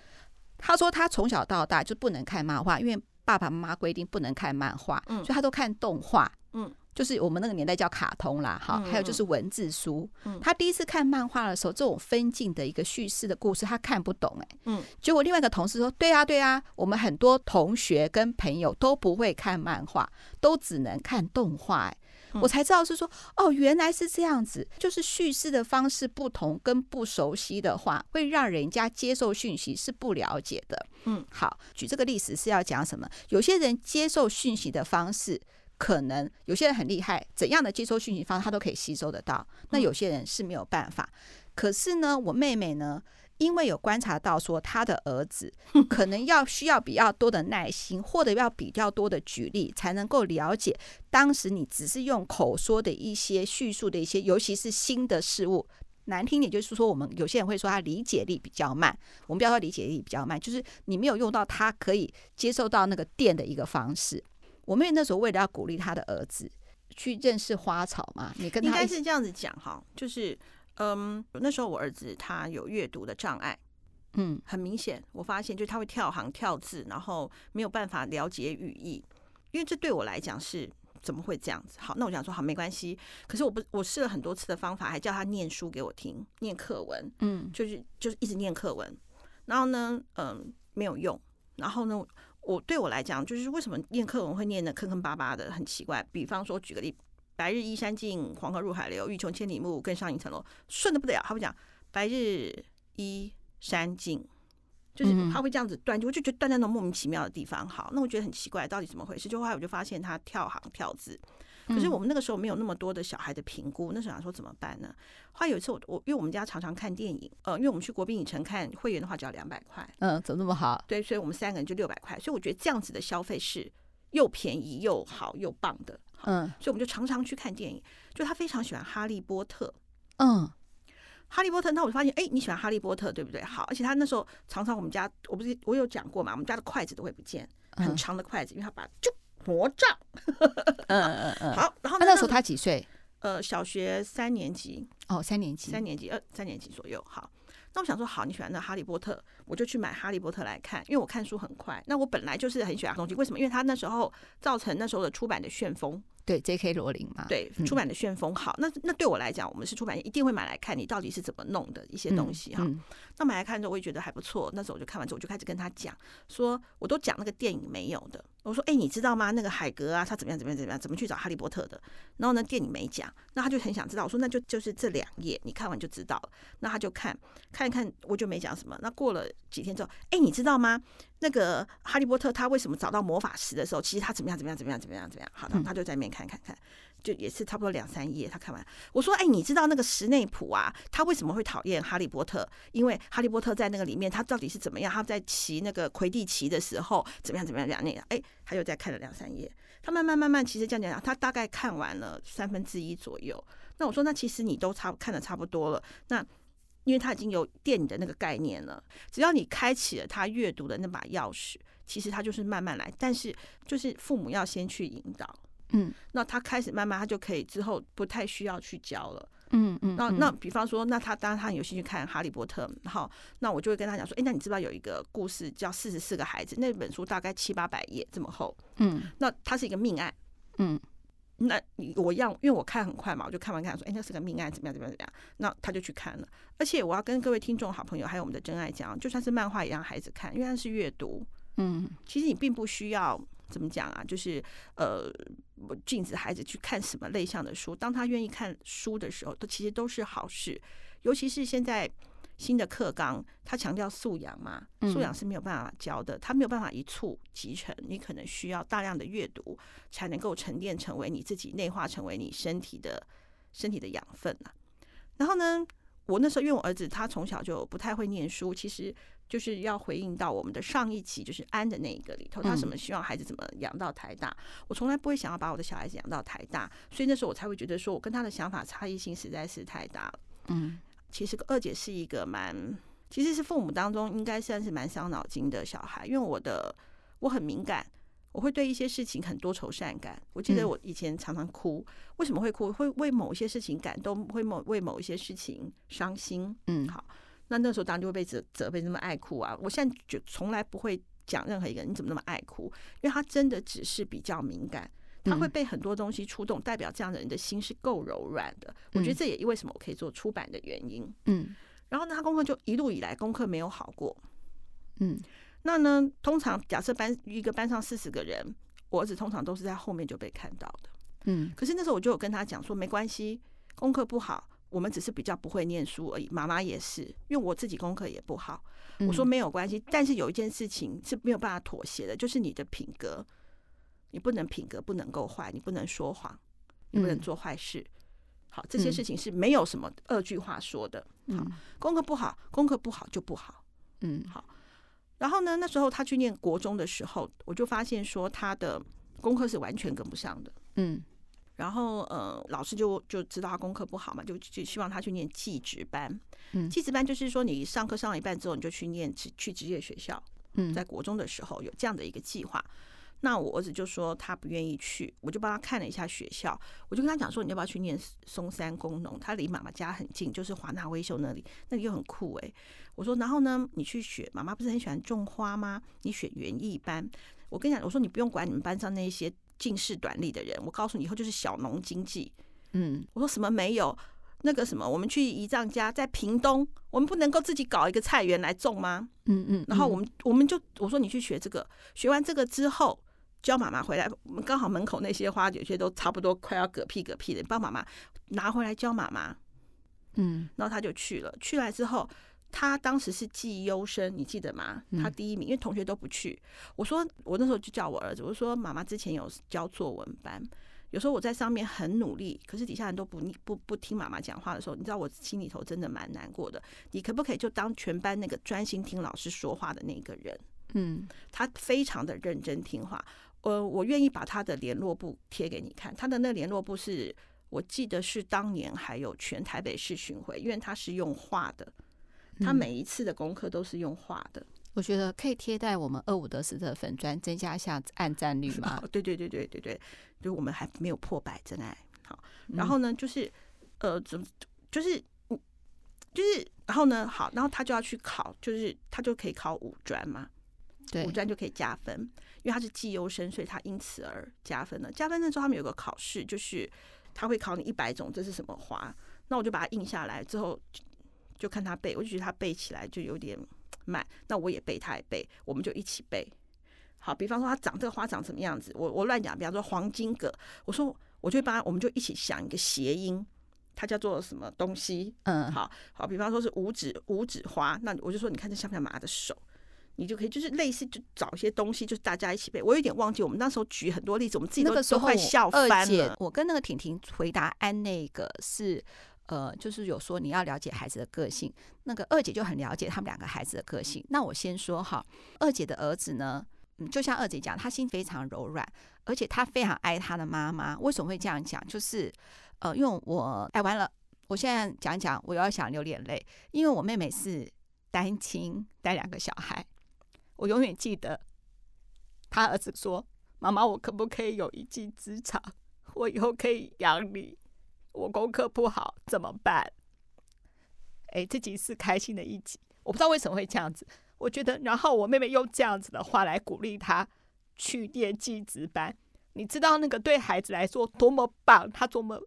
他说他从小到大就不能看漫画，因为爸爸妈妈规定不能看漫画，所以他都看动画。嗯。就是我们那个年代叫卡通啦，哈，还有就是文字书。他第一次看漫画的时候，这种分镜的一个叙事的故事，他看不懂哎。嗯，结果另外一个同事说：“对啊，对啊，我们很多同学跟朋友都不会看漫画，都只能看动画。”哎，我才知道是说哦，原来是这样子，就是叙事的方式不同，跟不熟悉的话，会让人家接受讯息是不了解的。嗯，好，举这个例子是要讲什么？有些人接受讯息的方式。可能有些人很厉害，怎样的接收讯息方式他都可以吸收得到。那有些人是没有办法。可是呢，我妹妹呢，因为有观察到说，她的儿子 可能要需要比较多的耐心，或者要比较多的举例，才能够了解当时你只是用口说的一些叙述的一些，尤其是新的事物。难听点就是说，我们有些人会说他理解力比较慢。我们不要说理解力比较慢，就是你没有用到他可以接受到那个电的一个方式。我妹那时候为了要鼓励她的儿子去认识花草嘛，你跟他应该是这样子讲哈，就是嗯，那时候我儿子他有阅读的障碍，嗯，很明显，我发现就是他会跳行跳字，然后没有办法了解语义，因为这对我来讲是怎么会这样子？好，那我想说好没关系，可是我不我试了很多次的方法，还叫他念书给我听，念课文，嗯，就是就是一直念课文，然后呢，嗯，没有用，然后呢。我对我来讲，就是为什么念课文会念的坑坑巴巴的，很奇怪。比方说，举个例，“白日依山尽，黄河入海流，欲穷千里目，更上一层楼”，顺的不得了。他会讲“白日依山尽”，就是他会这样子断，句我就觉得断在那种莫名其妙的地方。好，那我觉得很奇怪，到底怎么回事？就后来我就发现他跳行跳字。可是我们那个时候没有那么多的小孩的评估，那时候想说怎么办呢？后来有一次我我因为我们家常常看电影，呃，因为我们去国宾影城看会员的话只要两百块，嗯，怎么那么好？对，所以我们三个人就六百块，所以我觉得这样子的消费是又便宜又好又棒的，嗯，所以我们就常常去看电影。就他非常喜欢哈利波特，嗯，哈利波特，那我就发现，哎，你喜欢哈利波特对不对？好，而且他那时候常常我们家我不是我有讲过嘛，我们家的筷子都会不见，很长的筷子，因为他把就。魔杖，嗯嗯嗯，好，然后那时候他几岁？呃，小学三年级，哦，三年级，三年级，呃，三年级左右。好，那我想说，好，你喜欢那哈利波特，我就去买哈利波特来看，因为我看书很快。那我本来就是很喜欢东西，为什么？因为他那时候造成那时候的出版的旋风，对，J.K. 罗琳嘛，对，出版的旋风。好，那那对我来讲，我们是出版业，一定会买来看你到底是怎么弄的一些东西哈。那买来看之后，我也觉得还不错。那时候我就看完之后，我就开始跟他讲，说我都讲那个电影没有的。我说：“哎、欸，你知道吗？那个海格啊，他怎么样？怎么样？怎么样？怎么去找哈利波特的？然后呢，电影没讲，那他就很想知道。我说：那就就是这两页，你看完就知道了。那他就看看一看，我就没讲什么。那过了几天之后，哎、欸，你知道吗？那个哈利波特他为什么找到魔法石的时候，其实他怎么样？怎么样？怎么样？怎么样？怎么样？好，他就在那边看看看。”就也是差不多两三页，他看完我说：“哎、欸，你知道那个石内普啊，他为什么会讨厌哈利波特？因为哈利波特在那个里面，他到底是怎么样？他在骑那个魁地奇的时候怎么样？怎么样？怎么样？那个哎，他又再看了两三页。他慢慢慢慢，其实这样讲讲，他大概看完了三分之一左右。那我说，那其实你都差看的差不多了。那因为他已经有电影的那个概念了，只要你开启了他阅读的那把钥匙，其实他就是慢慢来。但是就是父母要先去引导。”嗯，那他开始慢慢，他就可以之后不太需要去教了。嗯嗯，那那比方说，那他当然他很有兴趣看《哈利波特》，好，那我就会跟他讲说，哎，那你知不知道有一个故事叫《四十四个孩子》？那本书大概七八百页这么厚。嗯，那它是一个命案。嗯，那我要因为我看很快嘛，我就看完看说，哎，那是个命案，怎么样怎么样怎么样？那他就去看了。而且我要跟各位听众、好朋友还有我们的真爱讲，就算是漫画也让孩子看，因为它是阅读。嗯，其实你并不需要。怎么讲啊？就是呃，禁止孩子去看什么类向的书。当他愿意看书的时候，都其实都是好事。尤其是现在新的课纲，他强调素养嘛，素养是没有办法教的，他没有办法一蹴即成。你可能需要大量的阅读，才能够沉淀成为你自己内化，成为你身体的身体的养分啊。然后呢，我那时候因为我儿子他从小就不太会念书，其实。就是要回应到我们的上一期，就是安的那一个里头，他什么希望孩子怎么养到台大？我从来不会想要把我的小孩子养到台大，所以那时候我才会觉得说，我跟他的想法差异性实在是太大了。嗯，其实二姐是一个蛮，其实是父母当中应该算是蛮伤脑筋的小孩，因为我的我很敏感，我会对一些事情很多愁善感。我记得我以前常常哭，为什么会哭？会为某一些事情感动，会某为某一些事情伤心。嗯，好。那那时候当然就会被责责备，那么爱哭啊！我现在就从来不会讲任何一个人你怎么那么爱哭，因为他真的只是比较敏感，他会被很多东西触动，代表这样的人的心是够柔软的。我觉得这也为什么我可以做出版的原因。嗯，然后呢，他功课就一路以来功课没有好过。嗯，那呢，通常假设班一个班上四十个人，我儿子通常都是在后面就被看到的。嗯，可是那时候我就有跟他讲说，没关系，功课不好。我们只是比较不会念书而已，妈妈也是，因为我自己功课也不好。我说没有关系，但是有一件事情是没有办法妥协的，就是你的品格，你不能品格不能够坏，你不能说谎，你不能做坏事。好，这些事情是没有什么二句话说的。好，功课不好，功课不好就不好。嗯，好。然后呢，那时候他去念国中的时候，我就发现说他的功课是完全跟不上的。嗯。然后，呃，老师就就知道他功课不好嘛，就就希望他去念技职班。嗯，技职班就是说，你上课上了一半之后，你就去念职去职业学校。嗯，在国中的时候有这样的一个计划。那我儿子就说他不愿意去，我就帮他看了一下学校，我就跟他讲说，你要不要去念松山工农？他离妈妈家很近，就是华纳威秀那里，那里又很酷诶。我说，然后呢，你去选，妈妈不是很喜欢种花吗？你选园艺班。我跟你讲，我说你不用管你们班上那些。近视短利的人，我告诉你，以后就是小农经济。嗯，我说什么没有那个什么，我们去姨丈家在屏东，我们不能够自己搞一个菜园来种吗？嗯嗯，然后我们我们就我说你去学这个，学完这个之后教妈妈回来，我们刚好门口那些花有些都差不多快要嗝屁嗝屁的，帮妈妈拿回来教妈妈。嗯，然后他就去了，去来之后。他当时是绩优生，你记得吗？他第一名，因为同学都不去。我说，我那时候就叫我儿子，我说妈妈之前有教作文班，有时候我在上面很努力，可是底下人都不不不听妈妈讲话的时候，你知道我心里头真的蛮难过的。你可不可以就当全班那个专心听老师说话的那个人？嗯，他非常的认真听话。呃，我愿意把他的联络簿贴给你看，他的那联络簿是我记得是当年还有全台北市巡回，因为他是用画的。他每一次的功课都是用画的，我觉得可以贴在我们二五得四的粉砖，增加一下按赞率嘛。对对对对对对，就我们还没有破百，真爱好。然后呢，就是呃，怎么就是就是，然后呢，好，然后他就要去考，就是他就可以考五专嘛，对，五专就可以加分，因为他是绩优生，所以他因此而加分了。加分的时候，他们有个考试，就是他会考你一百种这是什么花，那我就把它印下来之后。就看他背，我就觉得他背起来就有点慢，那我也背，他也背，我们就一起背。好，比方说它长这个花长什么样子，我我乱讲，比方说黄金葛，我说我就会帮，我们就一起想一个谐音，它叫做什么东西？嗯，好好，比方说是五指五指花，那我就说你看这像不像马的手？你就可以就是类似就找一些东西，就是大家一起背。我有点忘记我们那时候举很多例子，我们自己都都快笑翻了。我跟那个婷婷回答安那个是。呃，就是有说你要了解孩子的个性，那个二姐就很了解他们两个孩子的个性。那我先说哈，二姐的儿子呢，嗯，就像二姐讲，他心非常柔软，而且他非常爱他的妈妈。为什么会这样讲？就是呃，因为我爱完了，我现在讲讲，我又要想流眼泪，因为我妹妹是单亲带两个小孩，我永远记得他儿子说：“妈妈，我可不可以有一技之长？我以后可以养你。”我功课不好怎么办？哎，这集是开心的一集，我不知道为什么会这样子。我觉得，然后我妹妹用这样子的话来鼓励他去念技职班，你知道那个对孩子来说多么棒，他多么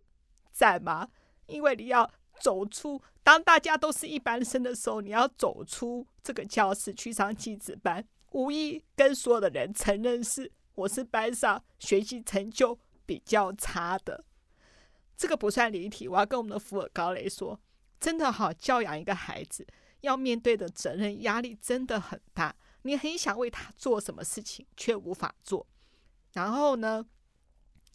赞吗？因为你要走出，当大家都是一般生的时候，你要走出这个教室去上技职班，无意跟所有的人承认是我是班上学习成就比较差的。这个不算离题，我要跟我们的福尔高雷说，真的好，教养一个孩子要面对的责任压力真的很大，你很想为他做什么事情，却无法做。然后呢，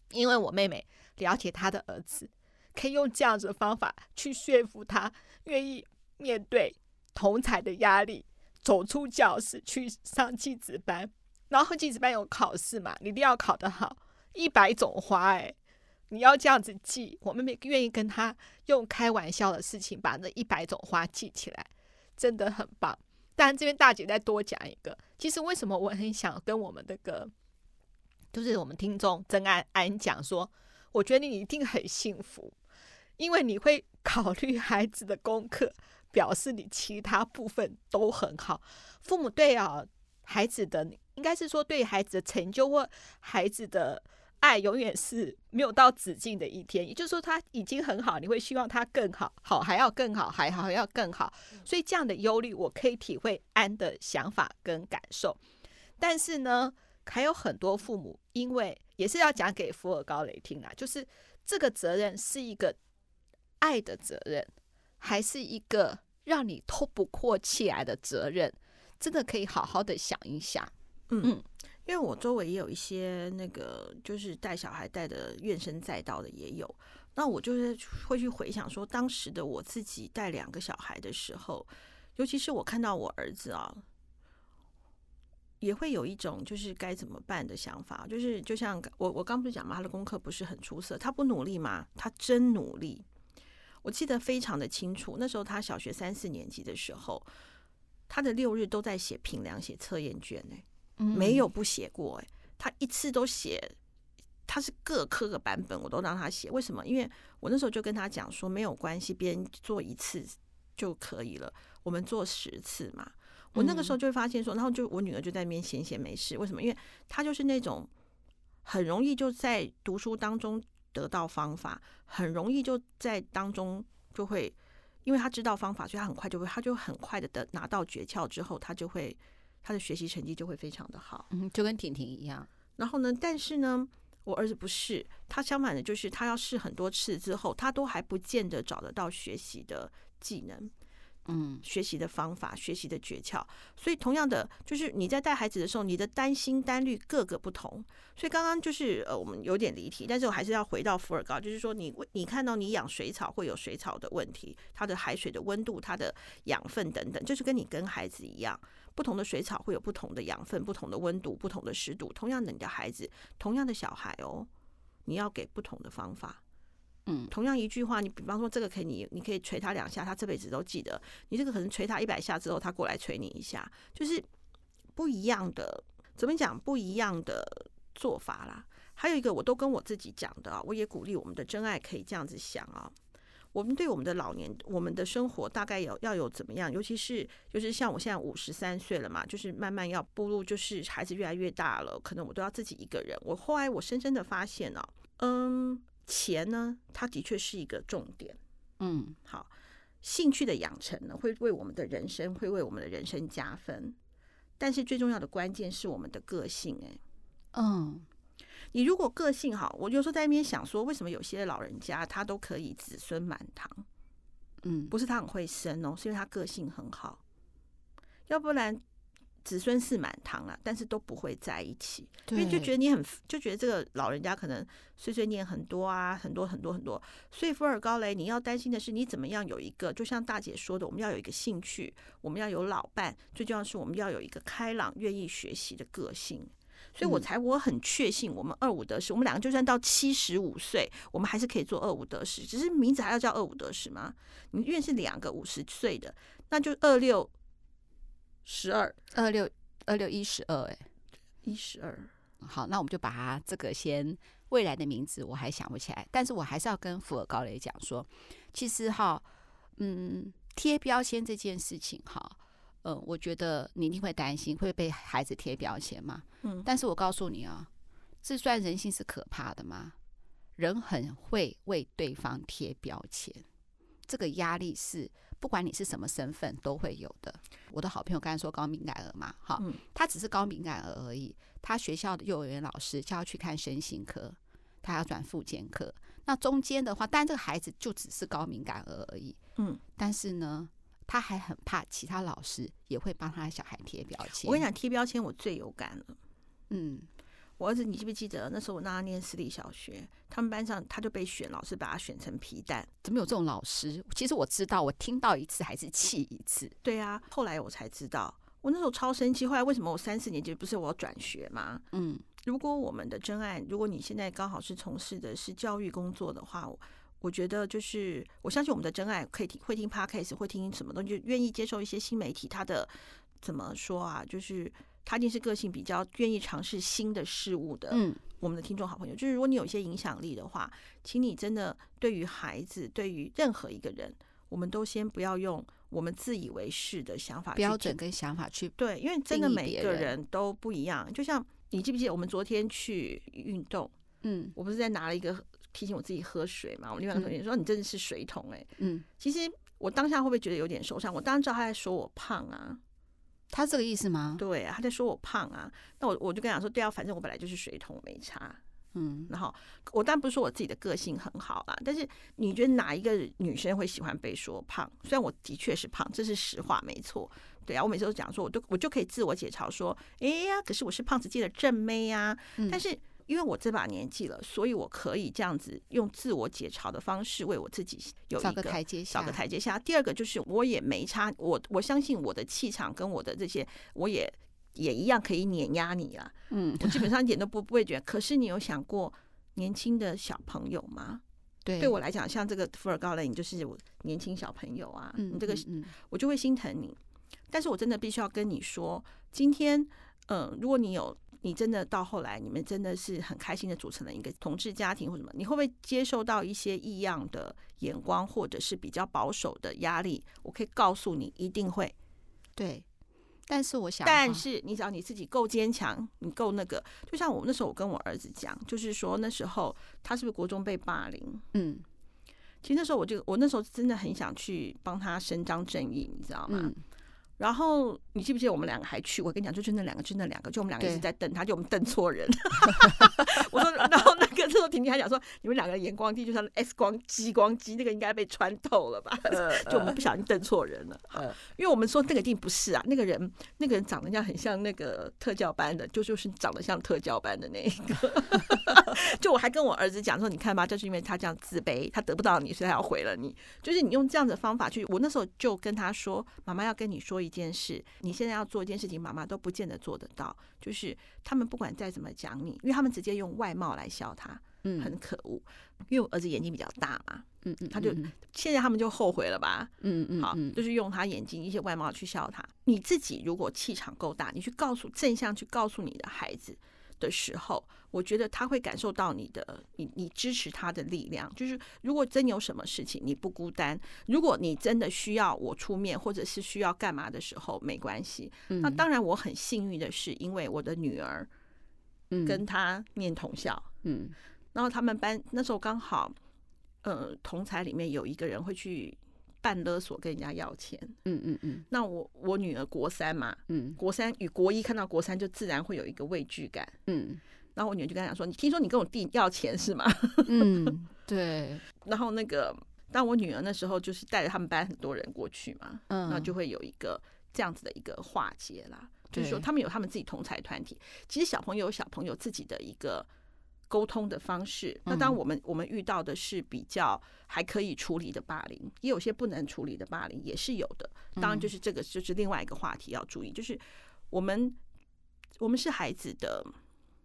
因为我妹妹了解她的儿子，可以用这样子的方法去说服他，愿意面对同侪的压力，走出教室去上记职班。然后记职班有考试嘛，你一定要考得好，一百种花哎。你要这样子记，我妹妹愿意跟他用开玩笑的事情把那一百种花记起来，真的很棒。但这边大姐再多讲一个，其实为什么我很想跟我们的个，就是我们听众曾安安讲说，我觉得你一定很幸福，因为你会 考虑孩子的功课，表示你其他部分都很好。父母对啊孩子的，应该是说对孩子的成就或孩子的。爱永远是没有到止境的一天，也就是说他已经很好，你会希望他更好，好还要更好，还好还要更好。所以这样的忧虑，我可以体会安的想法跟感受。但是呢，还有很多父母，因为也是要讲给福尔高雷听啊，就是这个责任是一个爱的责任，还是一个让你透不过气来的责任？真的可以好好的想一想，嗯。嗯因为我周围也有一些那个，就是带小孩带的怨声载道的也有，那我就是会去回想说，当时的我自己带两个小孩的时候，尤其是我看到我儿子啊，也会有一种就是该怎么办的想法，就是就像我我刚不是讲嘛，他的功课不是很出色，他不努力嘛？他真努力，我记得非常的清楚，那时候他小学三四年级的时候，他的六日都在写评量、写测验卷呢。没有不写过哎，他一次都写，他是各科的版本我都让他写。为什么？因为我那时候就跟他讲说，没有关系，别人做一次就可以了，我们做十次嘛。我那个时候就会发现说，然后就我女儿就在那边闲闲没事。为什么？因为她就是那种很容易就在读书当中得到方法，很容易就在当中就会，因为他知道方法，所以他很快就会，他就很快的得拿到诀窍之后，他就会。他的学习成绩就会非常的好，嗯，就跟婷婷一样。然后呢，但是呢，我儿子不是，他相反的，就是他要试很多次之后，他都还不见得找得到学习的技能。嗯，学习的方法，学习的诀窍，所以同样的，就是你在带孩子的时候，你的担心担虑各个不同。所以刚刚就是呃，我们有点离题，但是我还是要回到福尔高，就是说你你看到你养水草会有水草的问题，它的海水的温度、它的养分等等，就是跟你跟孩子一样，不同的水草会有不同的养分、不同的温度、不同的湿度。同样的，你的孩子，同样的小孩哦，你要给不同的方法。嗯，同样一句话，你比方说这个可以你，你可以捶他两下，他这辈子都记得。你这个可能捶他一百下之后，他过来捶你一下，就是不一样的。怎么讲？不一样的做法啦。还有一个，我都跟我自己讲的，我也鼓励我们的真爱可以这样子想啊。我们对我们的老年，我们的生活大概有要有怎么样？尤其是就是像我现在五十三岁了嘛，就是慢慢要步入，就是孩子越来越大了，可能我都要自己一个人。我后来我深深的发现啊，嗯。钱呢，它的确是一个重点。嗯，好，兴趣的养成呢，会为我们的人生，会为我们的人生加分。但是最重要的关键是我们的个性、欸。哎，嗯，你如果个性好，我有时候在那边想说，为什么有些老人家他都可以子孙满堂？嗯，不是他很会生哦，是因为他个性很好，要不然。子孙是满堂了，但是都不会在一起，因为就觉得你很，就觉得这个老人家可能碎碎念很多啊，很多很多很多。所以福尔高雷，你要担心的是你怎么样有一个，就像大姐说的，我们要有一个兴趣，我们要有老伴，最重要是我们要有一个开朗、愿意学习的个性。所以我才我很确信，我们二五得十，我们两个就算到七十五岁，我们还是可以做二五得十，只是名字还要叫二五得十吗？你因为是两个五十岁的，那就二六。十二二六二六一十二，哎，一十二。好，那我们就把它这个先未来的名字我还想不起来，但是我还是要跟福尔高雷讲说，其实哈，嗯，贴标签这件事情哈，嗯，我觉得你一定会担心会被孩子贴标签嘛，嗯，但是我告诉你啊，这算人性是可怕的吗？人很会为对方贴标签，这个压力是。不管你是什么身份，都会有的。我的好朋友刚才说高敏感儿嘛，哈，他只是高敏感儿而已。他学校的幼儿园老师叫他去看身心科，他要转复健科。那中间的话，但这个孩子就只是高敏感儿而已，嗯。但是呢，他还很怕其他老师也会帮他的小孩贴标签。我跟你讲，贴标签我最有感了，嗯。我儿子，你记不记得那时候我让他念私立小学，他们班上他就被选，老师把他选成皮蛋。怎么有这种老师？其实我知道，我听到一次还是气一次。对啊，后来我才知道，我那时候超生气。后来为什么我三四年级不是我要转学吗？嗯，如果我们的真爱，如果你现在刚好是从事的是教育工作的话，我觉得就是我相信我们的真爱可以听会听 Podcast，会听什么东西，就愿意接受一些新媒体。他的怎么说啊？就是。他一定是个性比较愿意尝试新的事物的。嗯，我们的听众好朋友，就是如果你有一些影响力的话，请你真的对于孩子，对于任何一个人，我们都先不要用我们自以为是的想法、标准跟想法去对，因为真的每一个人都不一样。就像你记不记得我们昨天去运动？嗯，我不是在拿了一个提醒我自己喝水嘛？我另外一个同学说：“你真的是水桶。”哎，嗯，其实我当下会不会觉得有点受伤？我当然知道他在说我胖啊。他这个意思吗？对啊，他在说我胖啊，那我我就跟他说，对啊，反正我本来就是水桶，没差。嗯，然后我当然不是说我自己的个性很好啦，但是你觉得哪一个女生会喜欢被说胖？虽然我的确是胖，这是实话，没错。对啊，我每次都讲说，我都我就可以自我解嘲说，哎呀，可是我是胖子界的正妹呀，嗯，但是。因为我这把年纪了，所以我可以这样子用自我解嘲的方式为我自己有一个台阶下。找个台阶下。第二个就是我也没差，我我相信我的气场跟我的这些，我也也一样可以碾压你啊。嗯，我基本上一点都不不会觉得。可是你有想过年轻的小朋友吗？对，对我来讲，像这个福尔高雷，你就是我年轻小朋友啊。嗯，你这个嗯，我就会心疼你。但是我真的必须要跟你说，今天，嗯、呃，如果你有。你真的到后来，你们真的是很开心的组成了一个同志家庭或什么？你会不会接受到一些异样的眼光，或者是比较保守的压力？我可以告诉你，一定会。对，但是我想，但是你只要你自己够坚强，你够那个，就像我那时候，我跟我儿子讲，就是说那时候他是不是国中被霸凌？嗯，其实那时候我就我那时候真的很想去帮他伸张正义，你知道吗？嗯然后你记不记得我们两个还去？我跟你讲，就是那两个，就那两个，就我们两个一直在瞪他，就我们瞪错人。我说，然后那个时候婷婷还讲说，你们两个眼光低，就像 X 光激光机，那个应该被穿透了吧？就我们不小心瞪错人了。因为我们说那个一定不是啊，那个人那个人长得像很像那个特教班的，就就是长得像特教班的那一个。就我还跟我儿子讲说，你看吧，就是因为他这样自卑，他得不到你，所以他要毁了你。就是你用这样的方法去，我那时候就跟他说，妈妈要跟你说。一件事，你现在要做一件事情，妈妈都不见得做得到。就是他们不管再怎么讲你，因为他们直接用外貌来笑他，嗯，很可恶。因为我儿子眼睛比较大嘛，嗯嗯，他就现在他们就后悔了吧，嗯嗯，好，就是用他眼睛一些外貌去笑他。你自己如果气场够大，你去告诉正向去告诉你的孩子的时候，我觉得他会感受到你的，你你支持他的力量。就是如果真有什么事情，你不孤单。如果你真的需要我出面，或者是需要干嘛的时候，没关系。那当然，我很幸运的是，因为我的女儿，跟他念同校，嗯，然后他们班那时候刚好，呃，同才里面有一个人会去半勒索跟人家要钱。嗯嗯嗯。那我我女儿国三嘛，嗯，国三与国一看到国三就自然会有一个畏惧感。嗯。然后我女儿就跟他讲说：“你听说你跟我弟要钱是吗？” 嗯，对。然后那个，当我女儿那时候就是带着他们班很多人过去嘛，嗯，那就会有一个这样子的一个化解啦。就是说，他们有他们自己同才团体，其实小朋友有小朋友自己的一个沟通的方式。那当我们我们遇到的是比较还可以处理的霸凌，也有些不能处理的霸凌也是有的。当然，就是这个就是另外一个话题要注意，就是我们我们是孩子的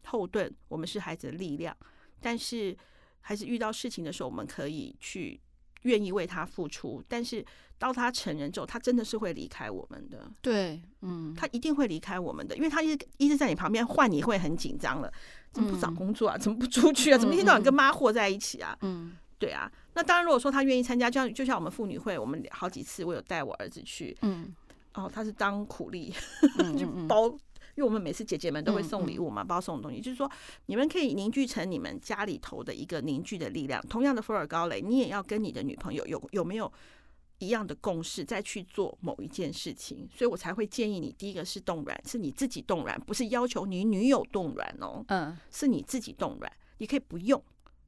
后盾，我们是孩子的力量，但是孩子遇到事情的时候，我们可以去愿意为他付出，但是。到他成人之后，他真的是会离开我们的。对，嗯，他一定会离开我们的，因为他一直一直在你旁边换，你会很紧张了。怎么不找工作啊？怎么不出去啊？怎么一天到晚跟妈和在一起啊？嗯，对啊。那当然，如果说他愿意参加，就像就像我们妇女会，我们好几次我有带我儿子去，嗯，哦，他是当苦力，嗯、就包，因为我们每次姐姐们都会送礼物嘛，包送东西，就是说你们可以凝聚成你们家里头的一个凝聚的力量。同样的，福尔高雷，你也要跟你的女朋友有有没有？一样的共识，再去做某一件事情，所以我才会建议你，第一个是冻卵，是你自己冻卵，不是要求你女友冻卵哦，嗯，是你自己冻卵，你可以不用，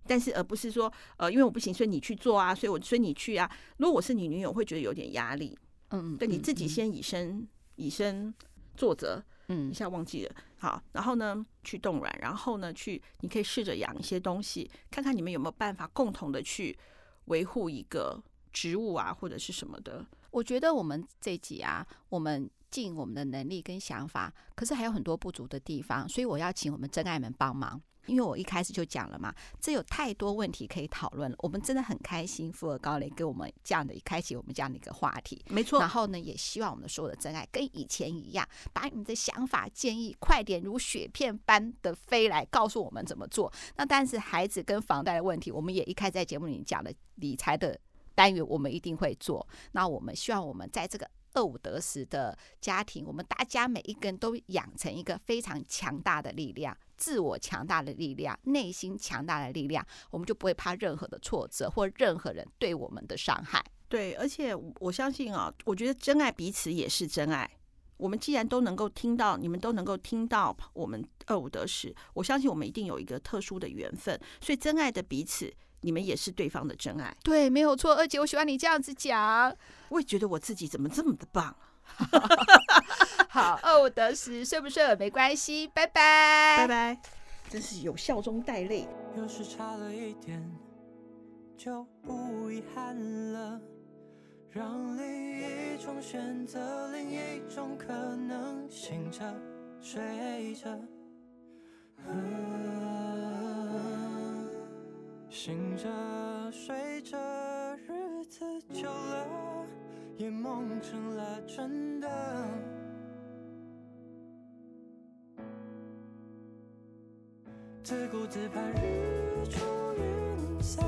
但是而不是说，呃，因为我不行，所以你去做啊，所以我所以你去啊，如果我是你女友，会觉得有点压力，嗯，对，你自己先以身、嗯、以身作则，嗯，一下忘记了，好，然后呢去冻卵，然后呢去，你可以试着养一些东西，看看你们有没有办法共同的去维护一个。植物啊，或者是什么的，我觉得我们这集啊，我们尽我们的能力跟想法，可是还有很多不足的地方，所以我要请我们真爱们帮忙。因为我一开始就讲了嘛，这有太多问题可以讨论了。我们真的很开心，富尔高雷给我们这样的一开启我们这样的一个话题，没错。然后呢，也希望我们所有的真爱跟以前一样，把你们的想法建议快点如雪片般的飞来，告诉我们怎么做。那但是孩子跟房贷的问题，我们也一开始在节目里讲了理财的。单元我们一定会做。那我们希望我们在这个二五得十的家庭，我们大家每一个人都养成一个非常强大的力量，自我强大的力量，内心强大的力量，我们就不会怕任何的挫折或任何人对我们的伤害。对，而且我相信啊，我觉得真爱彼此也是真爱。我们既然都能够听到，你们都能够听到我们二五得十，我相信我们一定有一个特殊的缘分。所以真爱的彼此。你们也是对方的真爱，对，没有错。二姐，我喜欢你这样子讲，我也觉得我自己怎么这么的棒。好，二五得十，睡不睡也没关系，拜拜，拜拜。真是有笑中带泪。有时差了一点，就不遗憾了。让另一种选择，另一种可能，醒着睡着。醒着睡着，日子久了，也梦成了真的。自顾自盼日出云散，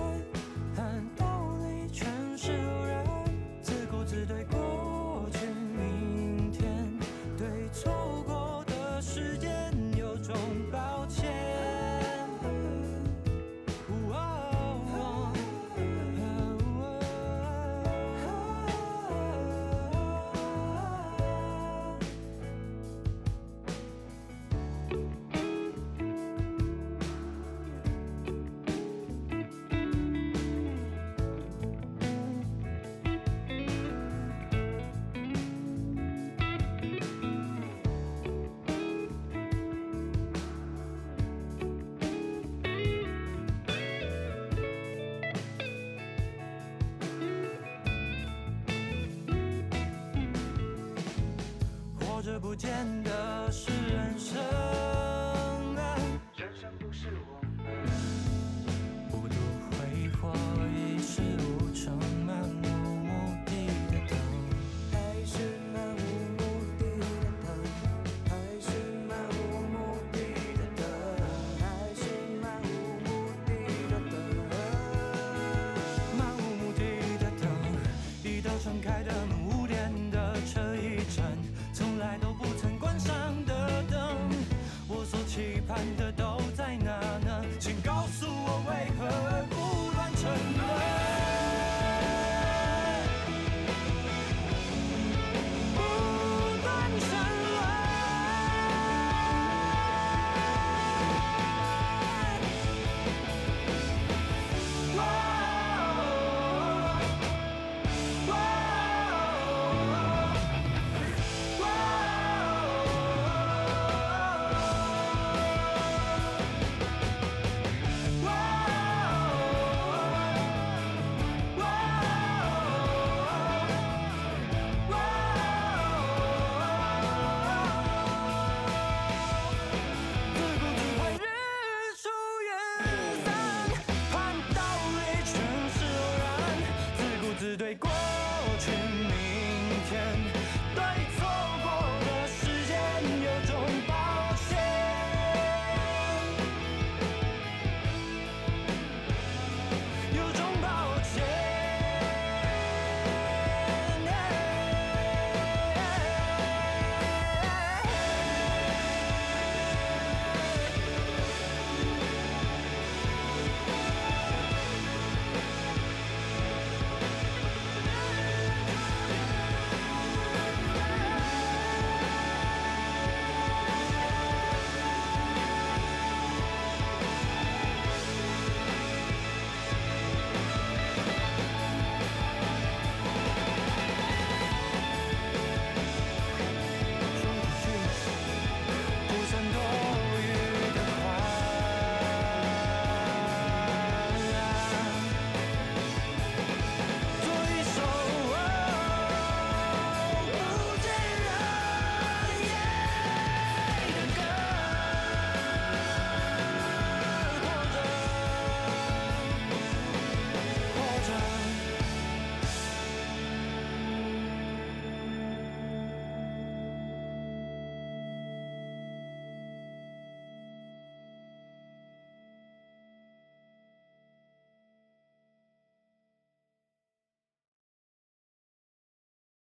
不见